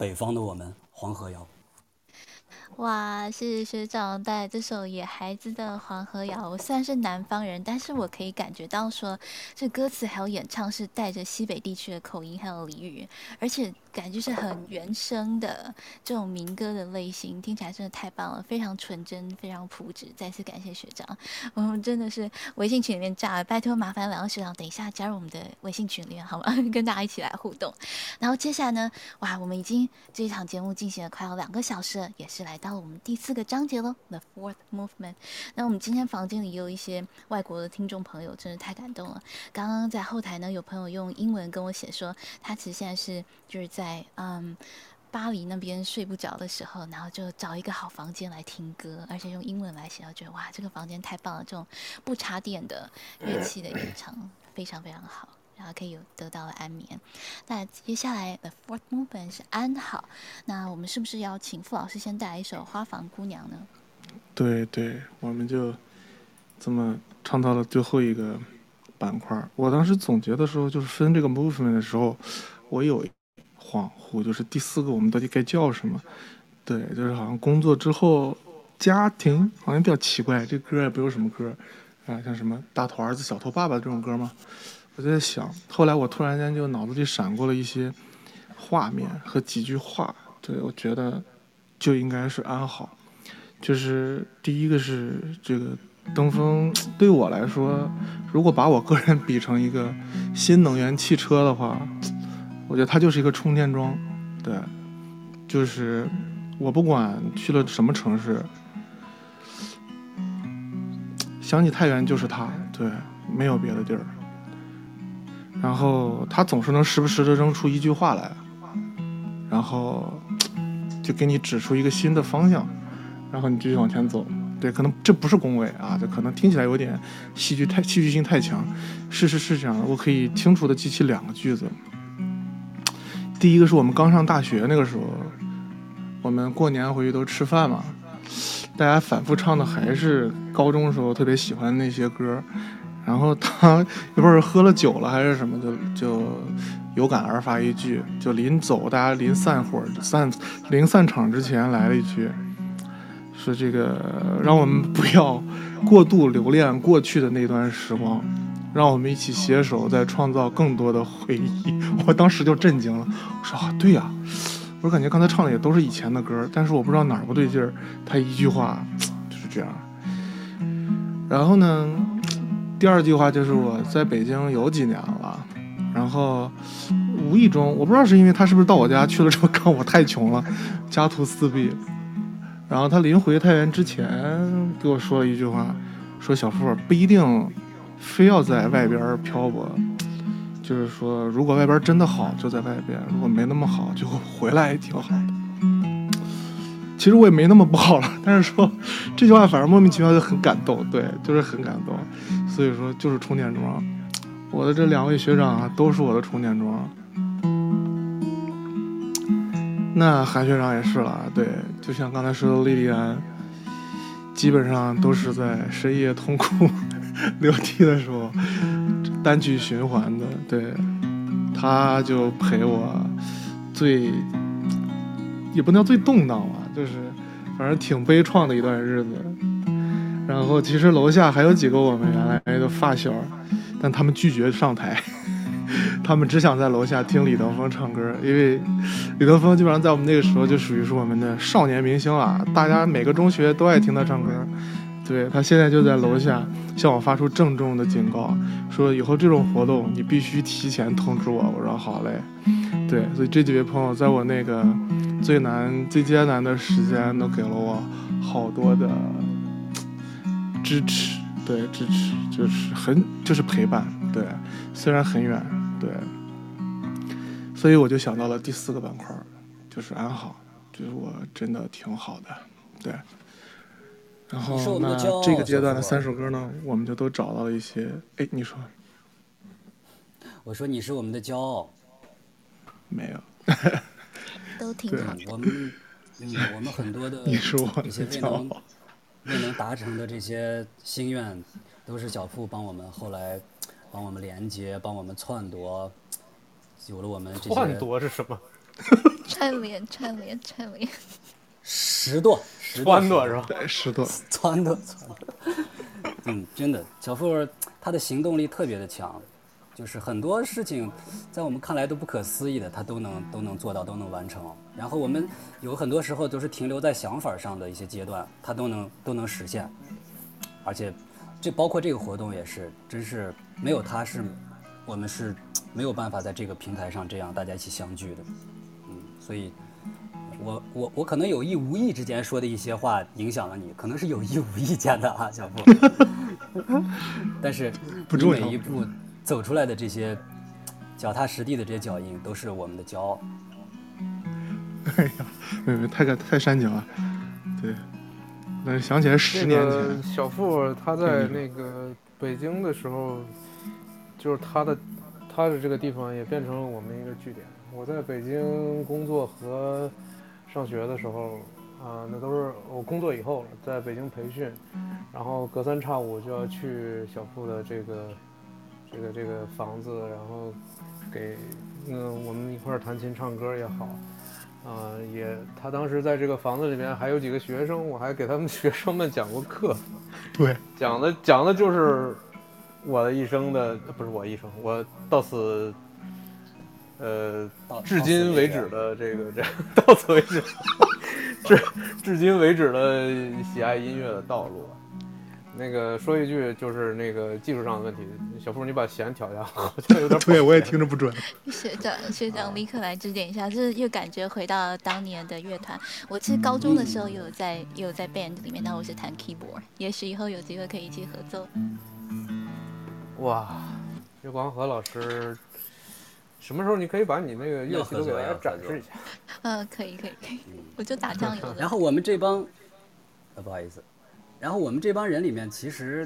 北方的我们，哇，谢谢学长带来这首《野孩子的黄河谣》。我虽然是南方人，但是我可以感觉到说，这歌词还有演唱是带着西北地区的口音还有俚语，而且感觉是很原声的这种民歌的类型，听起来真的太棒了，非常纯真，非常朴质。再次感谢学长，我们真的是微信群里面炸了，拜托麻烦两位学长等一下加入我们的微信群里面好吗？跟大家一起来互动。然后接下来呢，哇，我们已经这一场节目进行了快要两个小时了，也是来到了我们第四个章节喽，The Fourth Movement。那我们今天房间里也有一些外国的听众朋友，真的太感动了。刚刚在后台呢，有朋友用英文跟我写说，他其实现在是就是在嗯。巴黎那边睡不着的时候，然后就找一个好房间来听歌，而且用英文来写，我觉得哇，这个房间太棒了！这种不插电的乐器的演唱非常非常好。然后可以有得到了安眠。那接下来的 fourth movement 是安好，那我们是不是要请傅老师先带来一首《花房姑娘》呢？对对，我们就这么唱到了最后一个板块。我当时总结的时候，就是分这个 movement 的时候，我有恍惚，就是第四个我们到底该叫什么？对，就是好像工作之后，家庭好像比较奇怪，这歌也不有什么歌啊，像什么大头儿子小头爸爸这种歌吗？我在想，后来我突然间就脑子里闪过了一些画面和几句话，对我觉得就应该是安好。就是第一个是这个登峰，对我来说，如果把我个人比成一个新能源汽车的话，我觉得它就是一个充电桩。对，就是我不管去了什么城市，想起太原就是它，对，没有别的地儿。然后他总是能时不时的扔出一句话来，然后就给你指出一个新的方向，然后你继续往前走。对，可能这不是恭维啊，这可能听起来有点戏剧太戏剧性太强。事实是这样的，我可以清楚的记起两个句子。第一个是我们刚上大学那个时候，我们过年回去都吃饭嘛，大家反复唱的还是高中时候特别喜欢那些歌。然后他也不知道喝了酒了还是什么，就就有感而发一句，就临走大家临散伙散临散场之前来了一句，说这个让我们不要过度留恋过去的那段时光，让我们一起携手再创造更多的回忆。我当时就震惊了，我说啊，对呀、我感觉刚才唱的也都是以前的歌，但是我不知道哪儿不对劲儿，他一句话 就是这样。然后呢？第二句话就是我在北京有几年了，然后无意中我不知道是因为他是不是到我家去了之后看我太穷了，家徒四壁，然后他临回太原之前给我说了一句话，说小富不一定非要在外边漂泊，就是说如果外边真的好就在外边，如果没那么好就回来也挺好的。其实我也没那么不好了，但是说这句话反而莫名其妙就很感动，对，就是很感动。所以说就是充电桩，我的这两位学长啊都是我的充电桩。那韩学长也是了，对，就像刚才说的莉莉安，基本上都是在深夜痛哭 流涕的时候单曲循环的，对，他就陪我最也不能叫最动荡吧，就是反正挺悲怆的一段日子。然后其实楼下还有几个我们原来的发小，但他们拒绝上台，他们只想在楼下听李登峰唱歌，因为李登峰基本上在我们那个时候就属于是我们的少年明星了，大家每个中学都爱听他唱歌。对他现在就在楼下向我发出郑重的警告，说以后这种活动你必须提前通知我。我说好嘞。对，所以这几位朋友在我那个最难、最艰难的时间都给了我好多的支持，对，支持就是很就是陪伴，对，虽然很远，对，所以我就想到了第四个板块，就是安好，就是我真的挺好的，对。然后那这个阶段的三首歌呢，我们就都找到了一些。哎，你说？我说你是我们的骄傲。没有。都挺好。我们，嗯，我们很多的一些未能未能达成的这些心愿，都是小付帮我们后来帮我们连接，帮我们篡夺，有了我们这些。篡夺是什么？串联，串联，串联。十多，撺掇是吧？对，十多，撺掇，撺掇。嗯，真的，小付他的行动力特别的强，就是很多事情在我们看来都不可思议的，他都能都能做到，都能完成。然后我们有很多时候都是停留在想法上的一些阶段，他都能都能实现。而且，这包括这个活动也是，真是没有他是，我们是没有办法在这个平台上这样大家一起相聚的。嗯，所以。我我我可能有意无意之间说的一些话影响了你，可能是有意无意间的啊，小布。但是你每一步 走出来的这些脚踏实地的这些脚印，都是我们的骄傲。哎呀，没没太太煽情了。对，那想起来十年前，小付他在那个北京的时候，就是他的他的这个地方也变成了我们一个据点。我在北京工作和。上学的时候，啊，那都是我工作以后了，在北京培训，然后隔三差五就要去小付的这个，这个这个房子，然后给，嗯，我们一块儿弹琴唱歌也好，啊，也他当时在这个房子里面还有几个学生，我还给他们 学生们讲过课，对，讲的讲的就是我的一生的，不是我一生，我到此。呃，至今为止的这个这 到此为止，至至今为止的喜爱音乐的道路。那个说一句，就是那个技术上的问题，小付，你把弦调一下，好像有点。对，我也听着不准。学长，学长立刻来指点一下，就是又感觉回到当年的乐团。我其实高中的时候也有在，也有在 band 里面，但我是弹 keyboard。也许以后有机会可以一起合作。哇，月光河老师。什么时候你可以把你那个乐器都给大家展示一下？嗯，可以可以可以，我就打 酱油的。然后我们这帮，呃，不好意思，然后我们这帮人里面，其实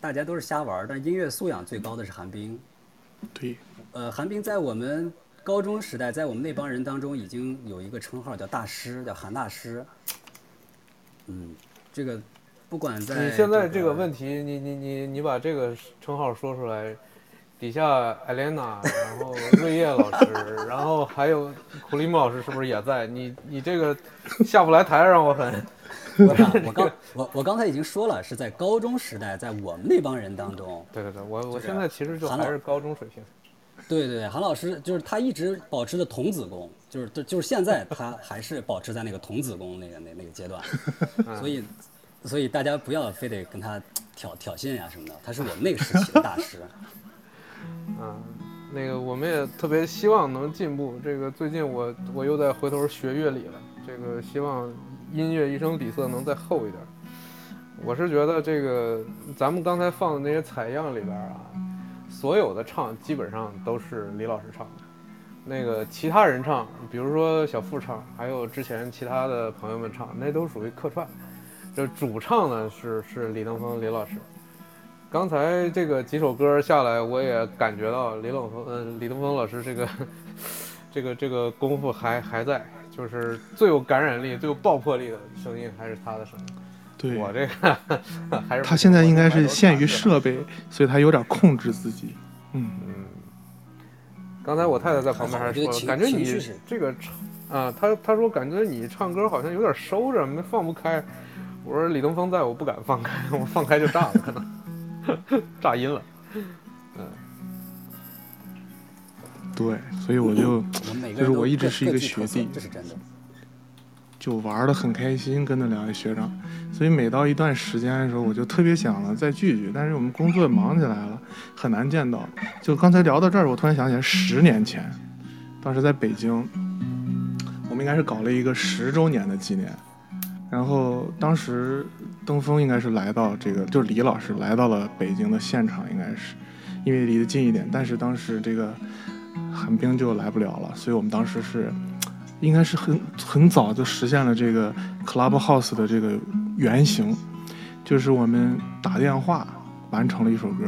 大家都是瞎玩，但音乐素养最高的是韩冰。对。呃，韩冰在我们高中时代，在我们那帮人当中，已经有一个称号叫大师，叫韩大师。嗯，这个不管在你现在这个问题，你你你你把这个称号说出来。底下艾莲娜，然后 瑞叶老师，然后还有苦力木老师，是不是也在？你你这个下不来台，让我很。我刚我我刚才已经说了，是在高中时代，在我们那帮人当中。对对对，我我现在其实就还是高中水平。对对对，韩老师就是他一直保持着童子功，就是就就是现在他还是保持在那个童子功那个那那个阶段，所以所以大家不要非得跟他挑挑衅呀什么的，他是我们那个时期的大师。嗯，那个我们也特别希望能进步。这个最近我我又在回头学乐理了。这个希望音乐一声底色能再厚一点。我是觉得这个咱们刚才放的那些采样里边啊，所有的唱基本上都是李老师唱的。那个其他人唱，比如说小付唱，还有之前其他的朋友们唱，那都属于客串。就主唱呢是 是李登峰李老师。刚才这个几首歌下来，我也感觉到李冷峰，呃，李登峰老师这个，这个这个功夫还还在，就是最有感染力、最有爆破力的声音还是他的声音。对我这个 还是他现在应该是限于设备，所以他有点控制自己。嗯嗯。刚才我太太在旁边还说，感觉你这个唱啊，他他说感觉你唱歌好像有点收着，没放不开。我说李东峰在我不敢放开，我放开就炸了，可能 炸音了。嗯，对，所以我就就是我一直是一个学弟，这是真的。就玩的很开心，跟那两位学长，所以每到一段时间的时候，我就特别想了再聚聚。但是我们工作忙起来了，很难见到。就刚才聊到这儿，我突然想起来，十年前，当时在北京，我们应该是搞了一个十周年的纪念。然后当时登峰应该是来到这个，就是李老师来到了北京的现场，应该是因为离得近一点。但是当时这个韩冰就来不了了，所以我们当时是。应该是很很早就实现了这个 Clubhouse 的这个原型，就是我们打电话完成了一首歌，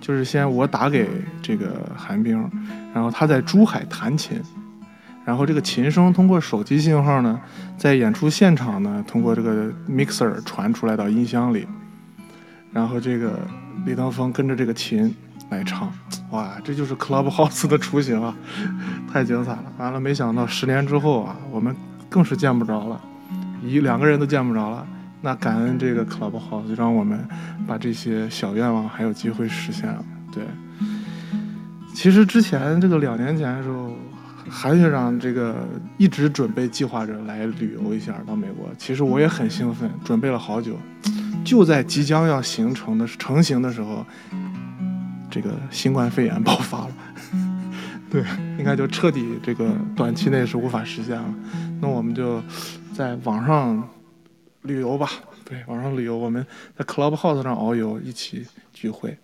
就是先我打给这个韩冰，然后他在珠海弹琴，然后这个琴声通过手机信号呢，在演出现场呢，通过这个 mixer 传出来到音箱里，然后这个李登峰跟着这个琴来唱。哇，这就是 Clubhouse 的雏形啊，太精彩了！完了，没想到十年之后啊，我们更是见不着了，一两个人都见不着了。那感恩这个 Clubhouse，就让我们把这些小愿望还有机会实现了。对，其实之前这个两年前的时候，韩学长这个一直准备计划着来旅游一下到美国，其实我也很兴奋，准备了好久，就在即将要形成的成型的时候。这个新冠肺炎爆发了，对，应该就彻底这个短期内是无法实现了。那我们就在网上旅游吧，对，网上旅游，我们在 Clubhouse 上遨游，一起聚会。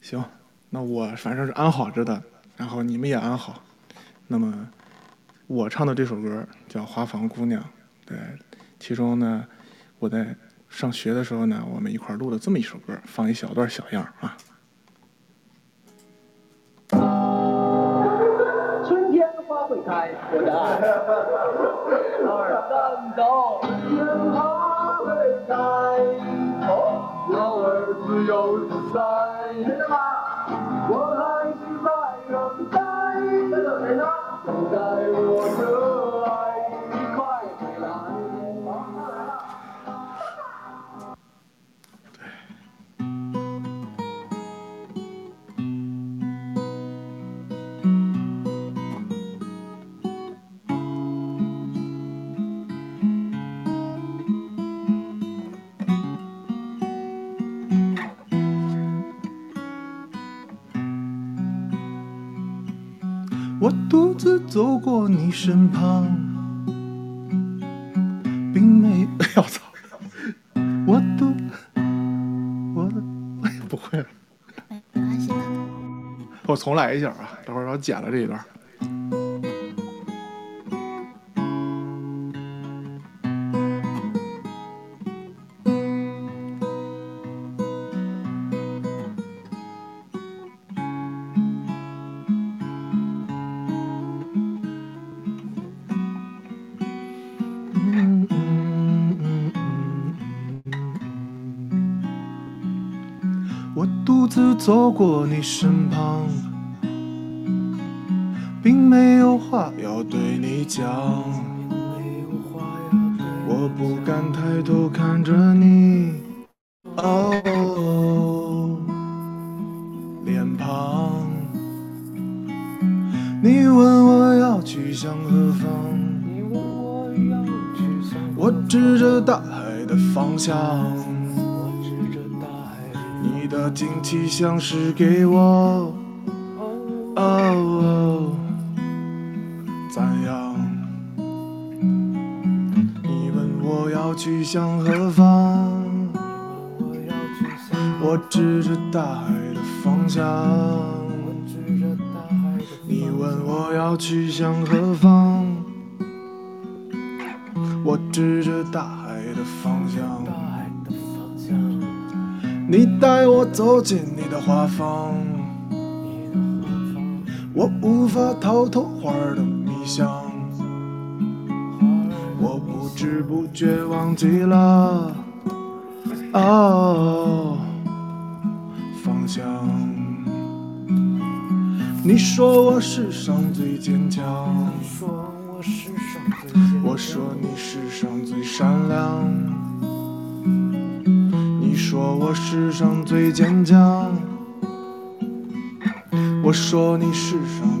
行，那我反正是安好着的，然后你们也安好。那么我唱的这首歌叫《花房姑娘》，对，其中呢，我在。上学的时候呢，我们一块录了这么一首歌，放一小段小样啊。春天花会开，我的爱。二三走，春天花会开，鸟儿自由自在，真的吗？我还是在等待，等谁呢？等待我的走过你身旁，并没…… 哎呀，我操！我都……我不会了，我重来一下啊！等会儿我剪了这一段。走过你身旁，并没有话要对你讲。我不敢抬头看着你，哦，脸庞。你问我要去向何方，我指着大海的方向。的惊奇像是给我，哦，赞扬。你问我要去向何方，我指着大海的方向。你问我要去向何方，我指着大海的方向。你带我走进你的花房，我无法逃脱花儿的迷香，我不知不觉忘记了哦方向。你说我世上最坚强，你说我世上最坚强，我说你世上最善良。说我世上最坚强，我说你世上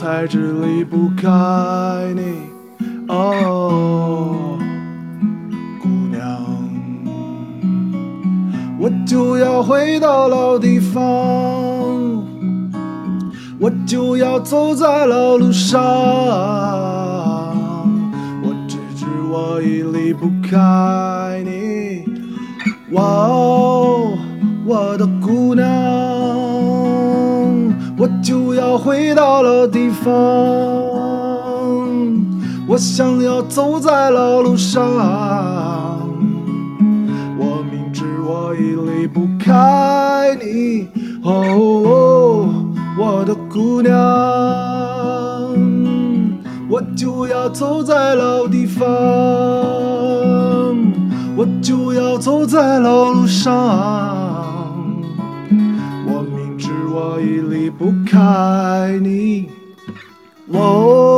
才知离不开你，哦，姑娘，我就要回到老地方，我就要走在老路上，我只知我已离不开你，哇哦，就要回到老地方，我想要走在老路上，我明知我已离不开你，哦，我的姑娘，我就要走在老地方，我就要走在老路上。开你，哦，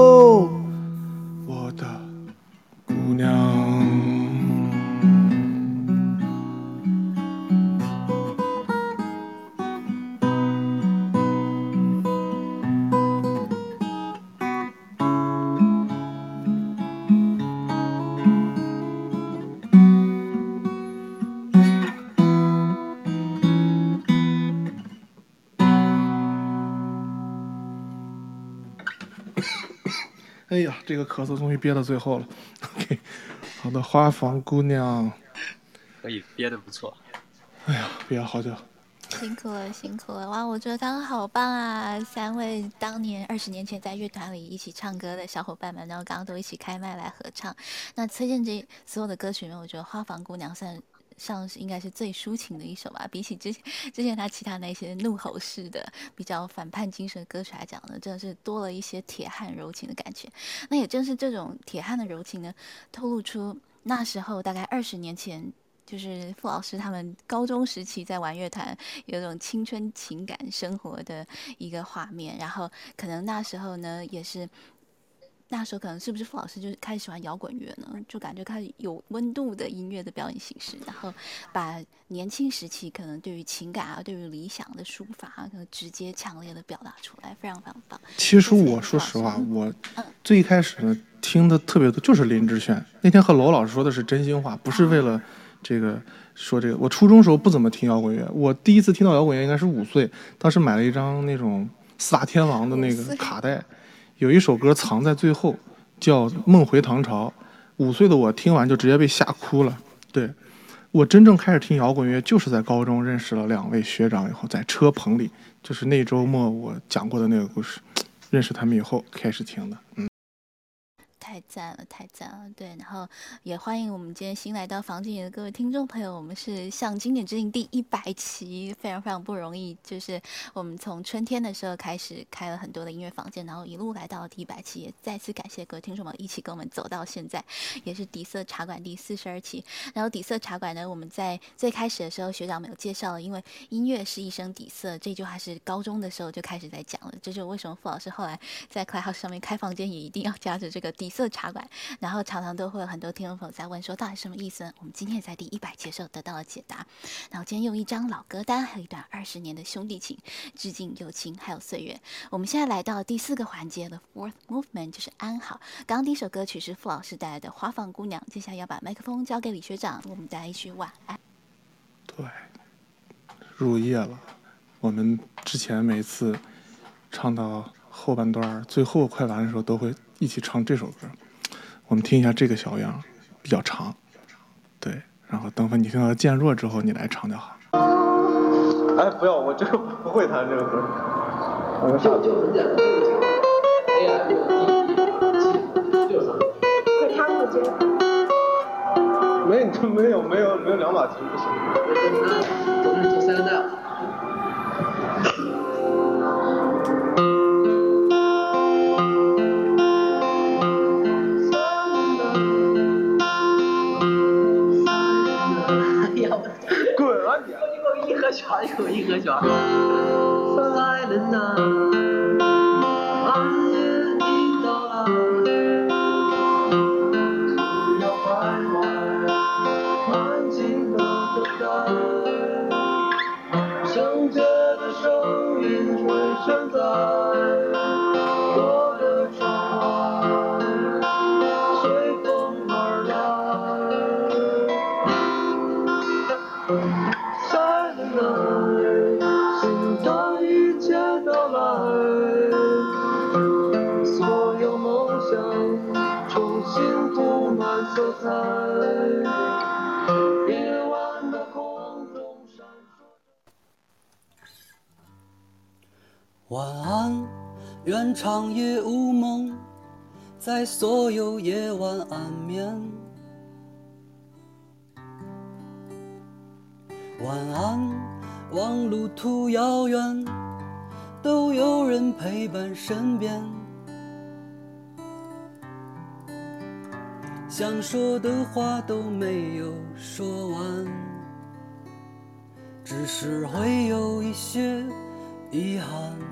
咳嗽终于憋到最后了。OK，好的，花房姑娘，可以憋得不错。哎呀，憋了好久。辛苦了，辛苦了！哇，我觉得刚刚好棒啊！三位当年二十年前在乐团里一起唱歌的小伙伴们，然后刚刚都一起开麦来合唱。那崔健这所有的歌曲里面，我觉得《花房姑娘》算上是应该是最抒情的一首吧。比起之之前他其他那些怒吼式的、比较反叛精神的歌曲来讲呢，真的是多了一些铁汉柔情的感觉。那也正是这种铁汉的柔情呢，透露出那时候大概二十年前。就是傅老师他们高中时期在玩乐团，有种青春情感生活的一个画面。然后可能那时候呢，也是那时候可能是不是傅老师就是开始喜欢摇滚乐呢？就感觉开始有温度的音乐的表演形式，然后把年轻时期可能对于情感啊、对于理想的抒发啊，可能直接强烈的表达出来，非常非常棒。其实我说实话，我最一开始呢听的特别多就是林志炫。那天和娄老师说的是真心话，不是为了。这个说这个，我初中时候不怎么听摇滚乐，我第一次听到摇滚乐应该是五岁，当时买了一张那种四大天王的那个卡带，有一首歌藏在最后，叫《梦回唐朝》。五岁的我听完就直接被吓哭了。对我真正开始听摇滚乐，就是在高中认识了两位学长以后，在车棚里，就是那周末我讲过的那个故事，认识他们以后开始听的。嗯。太赞了，太赞了！对，然后也欢迎我们今天新来到房间里的各位听众朋友。我们是向经典致敬第一百期，非常非常不容易。就是我们从春天的时候开始开了很多的音乐房间，然后一路来到了第一百期，也再次感谢各位听众们一起跟我们走到现在，也是底色茶馆第四十二期。然后底色茶馆呢，我们在最开始的时候学长没有介绍，因为音乐是一生底色这句话是高中的时候就开始在讲了，这就是为什么傅老师后来在 Clubhouse 上面开房间也一定要加着这个底色。色茶馆，然后常常都会有很多听众朋友在问说到底什么意思？我们今天也在第一百集的时候得到了解答。然后今天用一张老歌单，还有一段二十年的兄弟情，致敬友情还有岁月。我们现在来到第四个环节的 Fourth Movement，就是安好。刚刚第一首歌曲是傅老师带来的《花房姑娘》，接下来要把麦克风交给李学长，我们大家一句晚安。对，入夜了。我们之前每次唱到后半段最后快完的时候，都会一起唱这首歌。我们听一下这个小样，比较长。对，然后等会你听到渐弱之后，你来唱就好。哎，不要，我这个不会弹这个歌。我就就很简单，就是这个 A M D G 就是。会唱不接。没，这没有没有没有两把琴不行。都是做三还。有一个叫。晚愿长夜无梦，在所有夜晚安眠。晚安，望路途遥远，都有人陪伴身边。想说的话都没有说完，只是会有一些遗憾。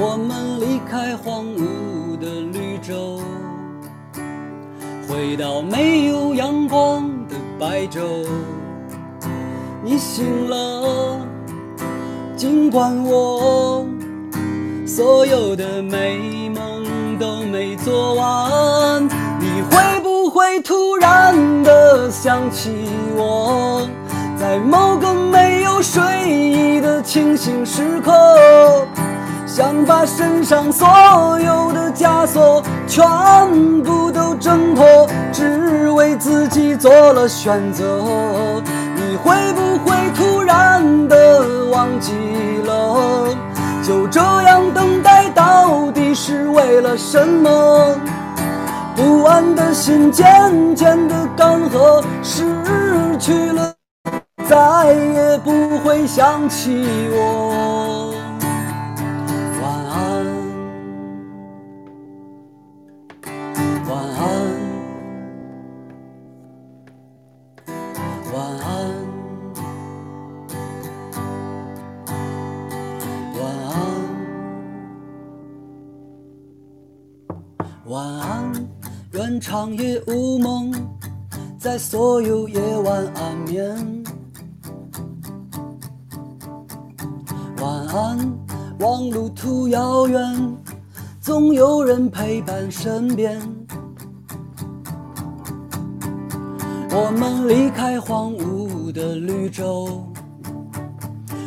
我们离开荒芜的绿洲，回到没有阳光的白昼。你醒了，尽管我所有的美梦都没做完。你会不会突然的想起我，在某个没有睡意的清醒时刻？想把身上所有的枷锁全部都挣脱，只为自己做了选择。你会不会突然的忘记了？就这样等待到底是为了什么？不安的心渐渐的干涸，失去了，再也不会想起我。晚安，晚安，晚安愿长夜无梦，在所有夜晚安眠。晚安，望路途遥远，总有人陪伴身边。我们离开荒芜的绿洲，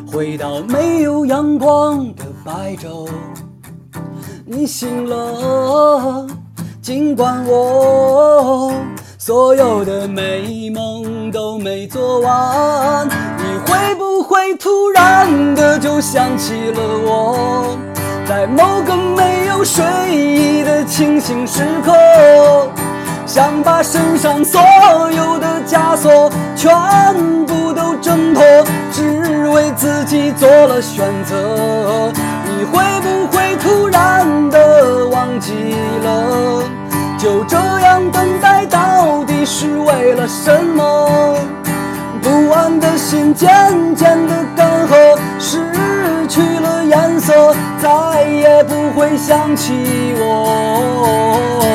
回到没有阳光的白昼。你醒了，尽管我所有的美梦都没做完。你会不会突然的就想起了我，在某个没有睡意的清醒时刻，想把身上所有的枷锁全部都挣脱，只为自己做了选择。你会不会突然的忘记了？就这样等待，到底是为了什么？不安的心渐渐的干涸，失去了颜色，再也不会想起我。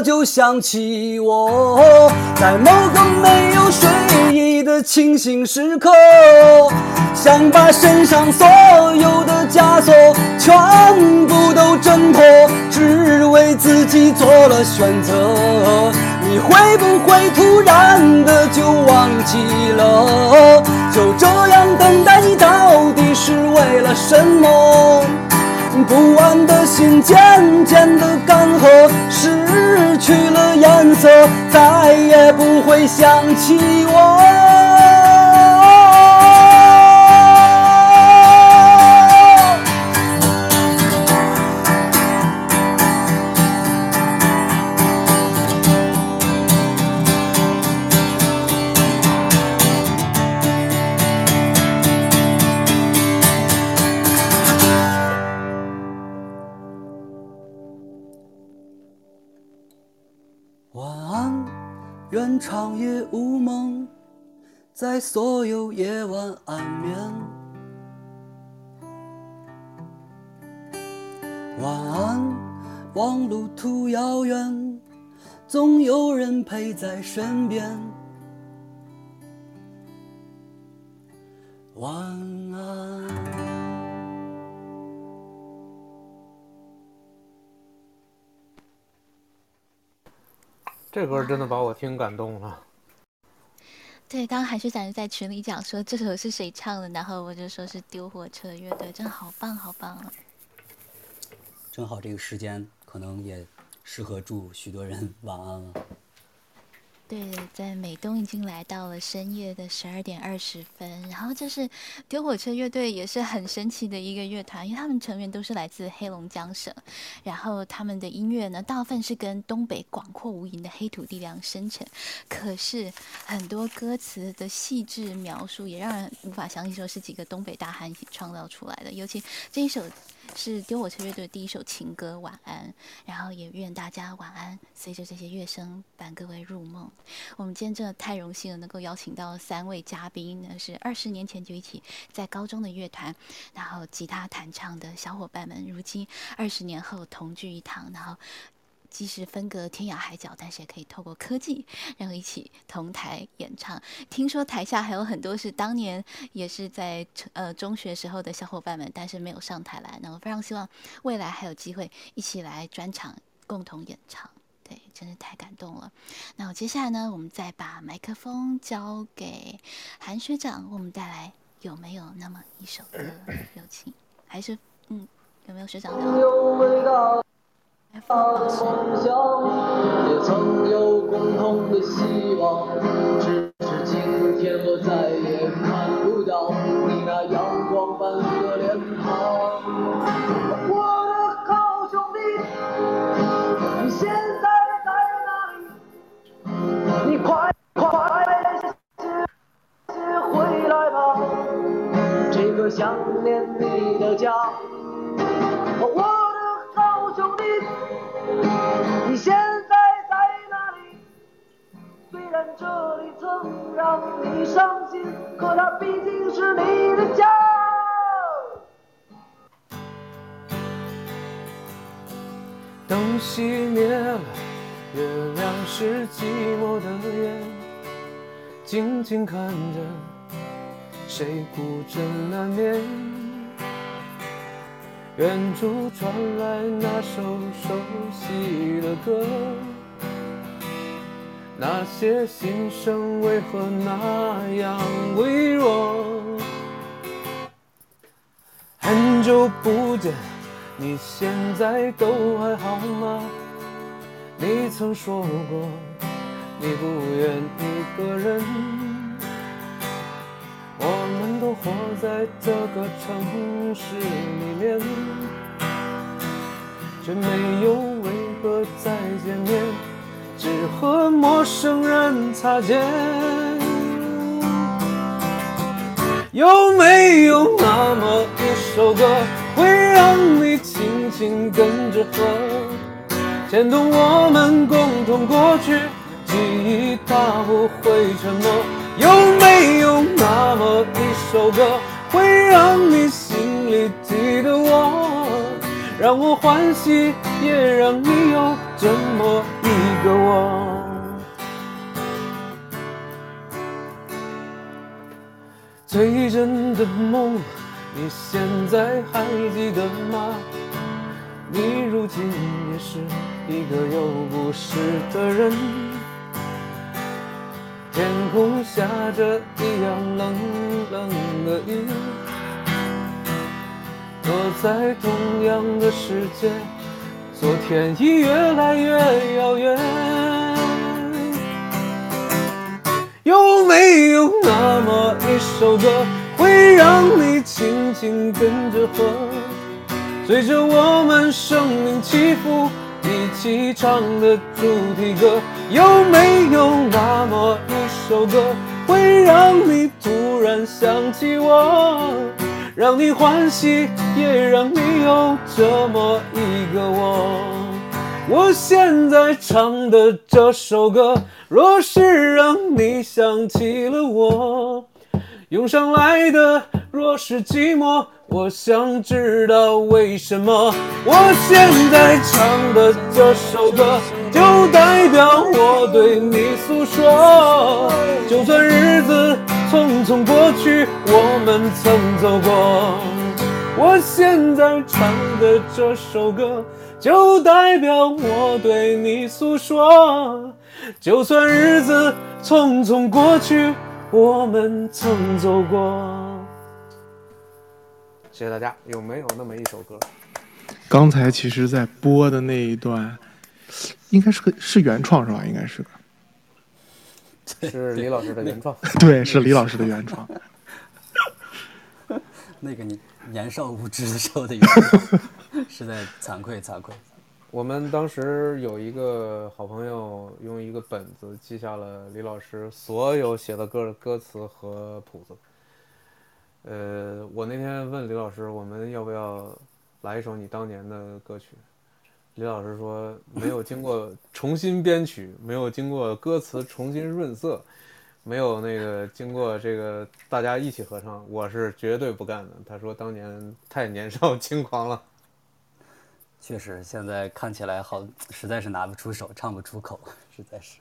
就想起我，在某个没有睡意的清醒时刻，想把身上所有的枷锁全部都挣脱，只为自己做了选择。你会不会突然的就忘记了？就这样等待你，到底是为了什么？不安的心渐渐的干涸，失去了颜色，再也不会想起我。长夜无梦，在所有夜晚安眠。晚安，望路途遥远，总有人陪在身边。晚安。这歌真的把我听感动了。对，刚刚韩学长就在群里讲说这首是谁唱的，然后我就说是丢火车乐队，真的好棒好棒啊！正好这个时间可能也适合祝许多人晚安了。对，在美东已经来到了深夜的十二点二十分，然后这是丢火车乐队，也是很神奇的一个乐团，因为他们成员都是来自黑龙江省，然后他们的音乐呢，大部分是跟东北广阔无垠的黑土地量生成，可是很多歌词的细致描述也让人无法相信说是几个东北大汉一起创造出来的，尤其这一首。是丢火车乐队的第一首情歌《晚安》，然后也愿大家晚安。随着这些乐声，伴各位入梦。我们今天真的太荣幸了，能够邀请到三位嘉宾那，是二十年前就一起在高中的乐团，然后吉他弹唱的小伙伴们，如今二十年后同聚一堂，然后。即使分隔天涯海角，但是也可以透过科技，然后一起同台演唱。听说台下还有很多是当年也是在呃中学时候的小伙伴们，但是没有上台来。那我非常希望未来还有机会一起来专场共同演唱。对，真是太感动了。那我接下来呢，我们再把麦克风交给韩学长，为我们带来有没有那么一首歌？有请，还是嗯，有没有学长聊？梦想，也曾有共同的希望，只是今天我再也看熄灭了月亮是寂寞的眼静静看着谁孤枕难眠远处传来那首熟悉的歌那些心声为何那样微弱？很久不见你现在都还好吗？你曾说过，你不愿一个人。我们都活在这个城市里面，却没有为何再见面，只和陌生人擦肩。有没有那么一首歌，会让你心跟着和，牵动我们共同过去，记忆它不会沉默。有没有那么一首歌，会让你心里记得我，让我欢喜，也让你有这么一个我。最真的梦，你现在还记得吗？你如今也是一个有故事的人。天空下着一样冷冷的雨，躲在同样的世界，昨天已越来越遥远。有没有那么一首歌，会让你轻轻跟着和，随着我们生命起伏，一起唱的主题歌？有没有那么一首歌，会让你突然想起我，让你欢喜，也让你有这么一个我？我现在唱的这首歌，若是让你想起了我，涌上来的若是寂寞，我想知道为什么。我现在唱的这首歌，就代表我对你诉说。就算日子匆匆过去，我们曾走过。我现在唱的这首歌。就代表我对你诉说，就算日子匆匆过去，我们曾走过。谢谢大家。有没有那么一首歌？刚才其实，在播的那一段，应该是个是原创是吧？应该是个，是李老师的原创。对，是李老师的原创。那个你年少无知的时候的原创。实在惭愧惭愧。我们当时有一个好朋友，用一个本子记下了李老师所有写的歌的歌词和谱子。呃，我那天问李老师，我们要不要来一首你当年的歌曲？李老师说，没有经过重新编曲，没有经过歌词重新润色，没有那个经过这个大家一起合唱，我是绝对不干的。他说，当年太年少轻狂了。确实，现在看起来好，实在是拿不出手，唱不出口，实在是。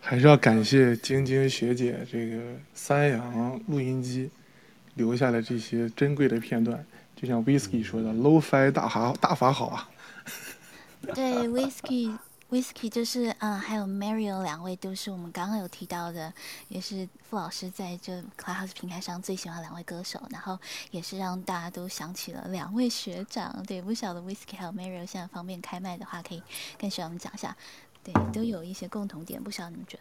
还是要感谢晶晶学姐这个三洋录音机留下的这些珍贵的片段，就像 Whisky 说的，Low-fi 大法大法好啊。对，Whisky。Whisky 就是嗯，还有 Mario 两位都是我们刚刚有提到的，也是傅老师在这 Class 平台上最喜欢两位歌手，然后也是让大家都想起了两位学长。对，不晓得 Whisky 还有 Mario 现在方便开麦的话，可以跟学长们讲一下。对，都有一些共同点，不晓得你们觉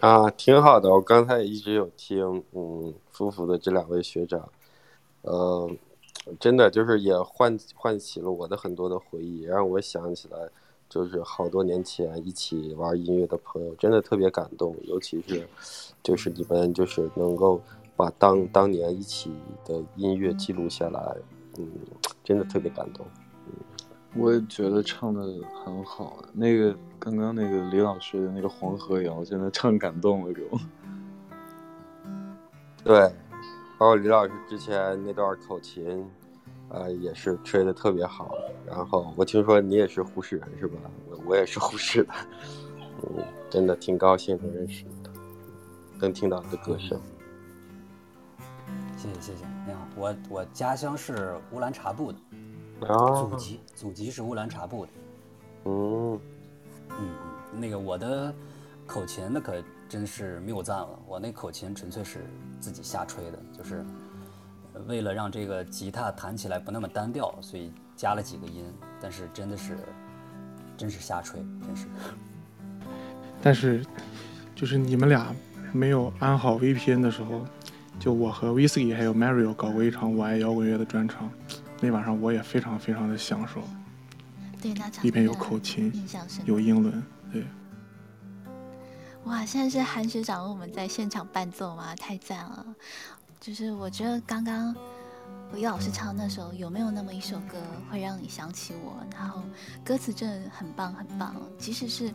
得？啊，挺好的，我刚才也一直有听，嗯，夫妇的这两位学长，呃。真的就是也唤唤起了我的很多的回忆，让我想起来，就是好多年前一起玩音乐的朋友，真的特别感动。尤其是，就是你们就是能够把当当年一起的音乐记录下来，嗯，真的特别感动。嗯，我也觉得唱的很好。那个刚刚那个李老师的那个《黄河谣》，真的唱感动了，给我。对，包括李老师之前那段口琴。呃，也是吹的特别好。然后我听说你也是呼市人是吧？我我也是呼市的，嗯，真的挺高兴能认识你的，能听到你的歌声。谢谢谢谢，你好，我我家乡是乌兰察布的，祖籍祖籍是乌兰察布的。嗯嗯，那个我的口琴那可真是谬赞了，我那口琴纯粹是自己瞎吹的，就是。为了让这个吉他弹起来不那么单调，所以加了几个音。但是真的是，真是瞎吹，真是。但是，就是你们俩没有安好 VPN 的时候，就我和 Whisky 还有 Mario 搞过一场我爱摇滚乐的专场，那晚上我也非常非常的享受。对，那场里面有口琴，有英伦，对。哇，现在是韩学长为我们在现场伴奏吗？太赞了！就是我觉得刚刚李老师唱那首有没有那么一首歌会让你想起我？然后歌词真的很棒很棒，即使是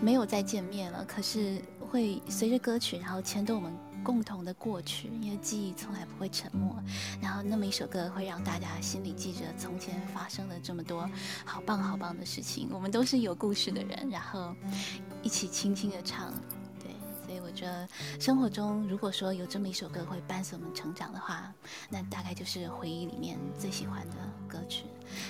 没有再见面了，可是会随着歌曲然后牵动我们共同的过去，因为记忆从来不会沉默。然后那么一首歌会让大家心里记着从前发生了这么多好棒好棒的事情。我们都是有故事的人，然后一起轻轻的唱。对所以我觉得，生活中如果说有这么一首歌会伴随我们成长的话，那大概就是回忆里面最喜欢的歌曲。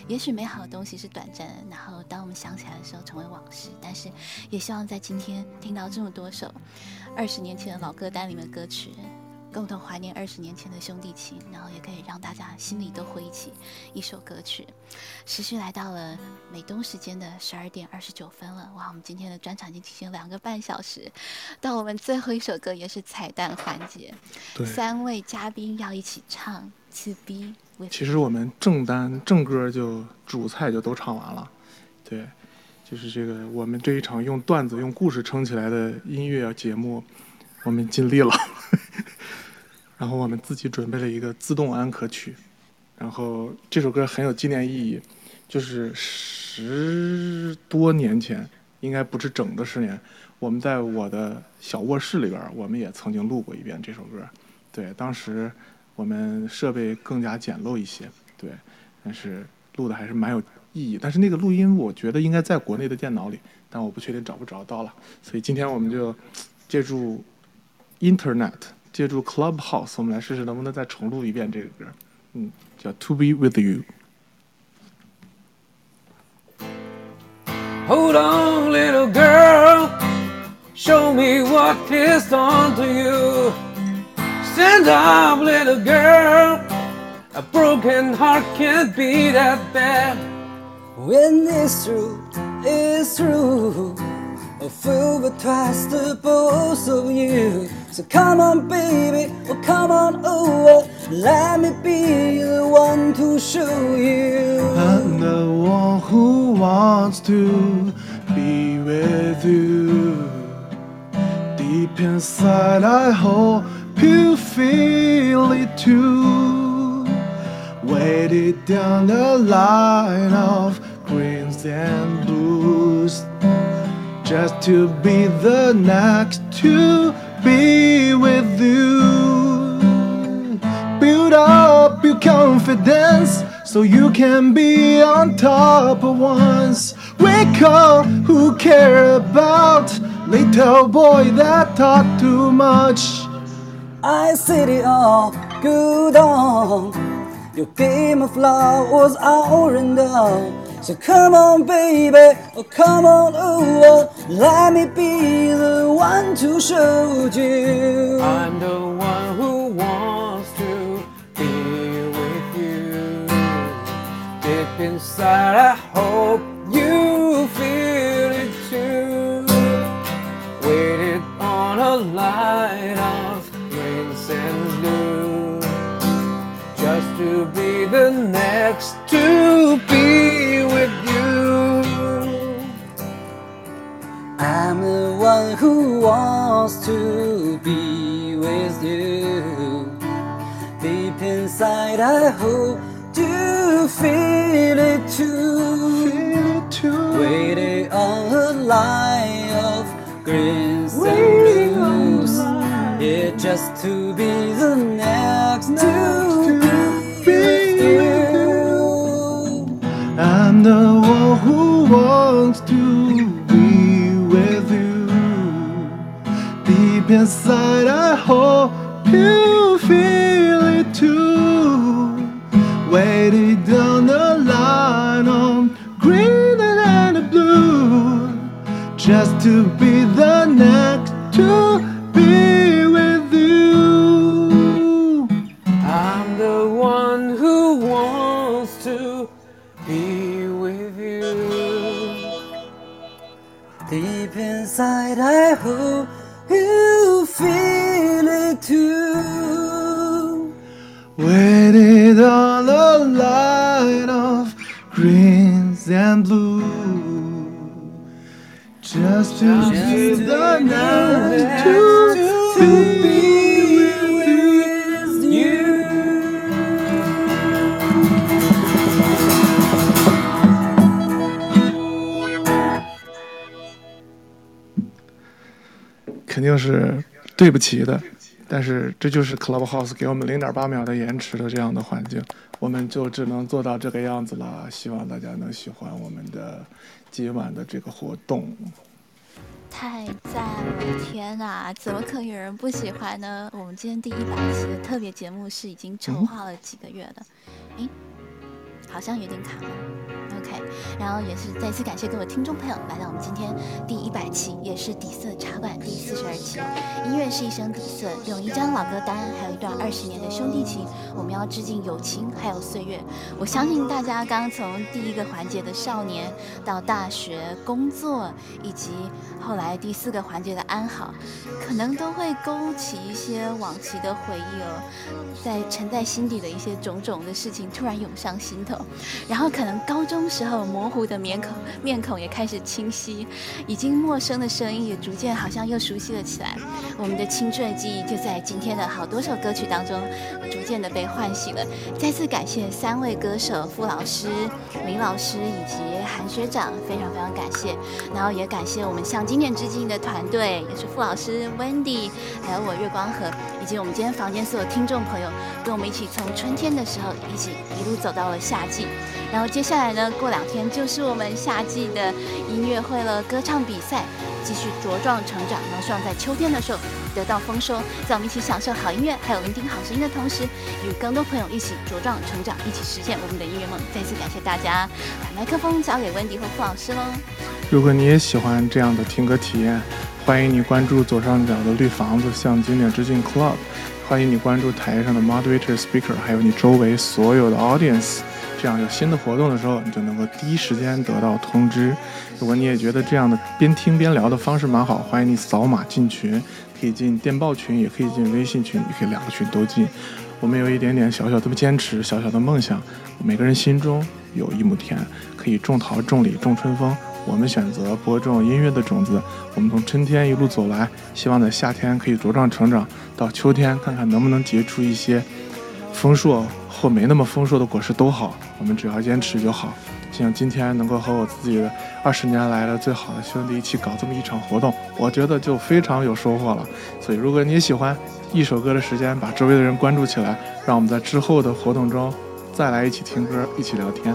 也许美好的东西是短暂的，然后当我们想起来的时候成为往事。但是，也希望在今天听到这么多首二十年前的老歌单里面的歌曲。共同怀念二十年前的兄弟情，然后也可以让大家心里都回忆起一首歌曲。时序来到了美东时间的十二点二十九分了，哇，我们今天的专场已经进行两个半小时，到我们最后一首歌也是彩蛋环节，三位嘉宾要一起唱《To Be》。其实我们正单正歌就主菜就都唱完了，对，就是这个我们这一场用段子用故事撑起来的音乐节目，我们尽力了。然后我们自己准备了一个自动安可曲，然后这首歌很有纪念意义，就是十多年前，应该不是整的十年，我们在我的小卧室里边，我们也曾经录过一遍这首歌。对，当时我们设备更加简陋一些，对，但是录的还是蛮有意义。但是那个录音，我觉得应该在国内的电脑里，但我不确定找不找到了。所以今天我们就借助 Internet。借助 Clubhouse，我们来试试能不能再重录一遍这个歌。嗯，叫 To Be With You。Hold on, little girl, show me what is done to you. Stand up, little girl, a broken heart can't be that bad. When it's true, it's true. A fool but twice the both of you. So come on, baby, oh come on over. Let me be the one to show you. I'm the one who wants to be with you. Deep inside, I hope you feel it too. Waited down the line of greens and blues just to be the next to be with you. Build up your confidence so you can be on top once. Wake up, who care about little boy that talk too much? I said it all good on. Your game of love was out and. So come on, baby, oh come on over. Let me be the one to show you. 不齐的，但是这就是 Clubhouse 给我们零点八秒的延迟的这样的环境，我们就只能做到这个样子了。希望大家能喜欢我们的今晚的这个活动。太赞了！天哪，怎么可能有人不喜欢呢？我们今天第一百期的特别节目是已经筹划了几个月的，诶，好像有点卡了。OK，然后也是再次感谢各位听众朋友来到我们今天第一百期，也是底色茶馆第四十二期。音乐是一生底色，用一张老歌单，还有一段二十年的兄弟情，我们要致敬友情，还有岁月。我相信大家刚从第一个环节的少年到大学、工作，以及后来第四个环节的安好，可能都会勾起一些往期的回忆哦，在沉在心底的一些种种的事情突然涌上心头，然后可能高中时候模糊的面孔面孔也开始清晰，已经陌生的声音也逐渐好像又熟悉了起来。我们的青春记忆就在今天的好多首歌曲当中，逐渐的被唤醒了。再次感谢三位歌手傅老师、林老师以及韩学长，非常非常感谢。然后也感谢我们向经典致敬的团队，也是傅老师、Wendy，还有我月光河，以及我们今天房间所有听众朋友，跟我们一起从春天的时候一起一路走到了夏季。然后接下来呢，过两天就是我们夏季的音乐会了，歌唱比赛。继续茁壮成长，然后希望在秋天的时候得到丰收，在我们一起享受好音乐，还有聆听好声音的同时，与更多朋友一起茁壮成长，一起实现我们的音乐梦。再次感谢大家，把麦克风交给温迪和傅老师喽。如果你也喜欢这样的听歌体验，欢迎你关注左上角的绿房子向经典致敬 Club，欢迎你关注台上的 Moderator Speaker，还有你周围所有的 Audience。这样有新的活动的时候，你就能够第一时间得到通知。如果你也觉得这样的边听边聊的方式蛮好，欢迎你扫码进群，可以进电报群，也可以进微信群，你可以两个群都进。我们有一点点小小的坚持，小小的梦想。每个人心中有一亩田，可以种桃、种李、种春风。我们选择播种音乐的种子。我们从春天一路走来，希望在夏天可以茁壮成长，到秋天看看能不能结出一些丰硕或没那么丰硕的果实都好。我们只要坚持就好。希望今天能够和我自己的二十年来的最好的兄弟一起搞这么一场活动，我觉得就非常有收获了。所以，如果你喜欢一首歌的时间，把周围的人关注起来，让我们在之后的活动中再来一起听歌，一起聊天。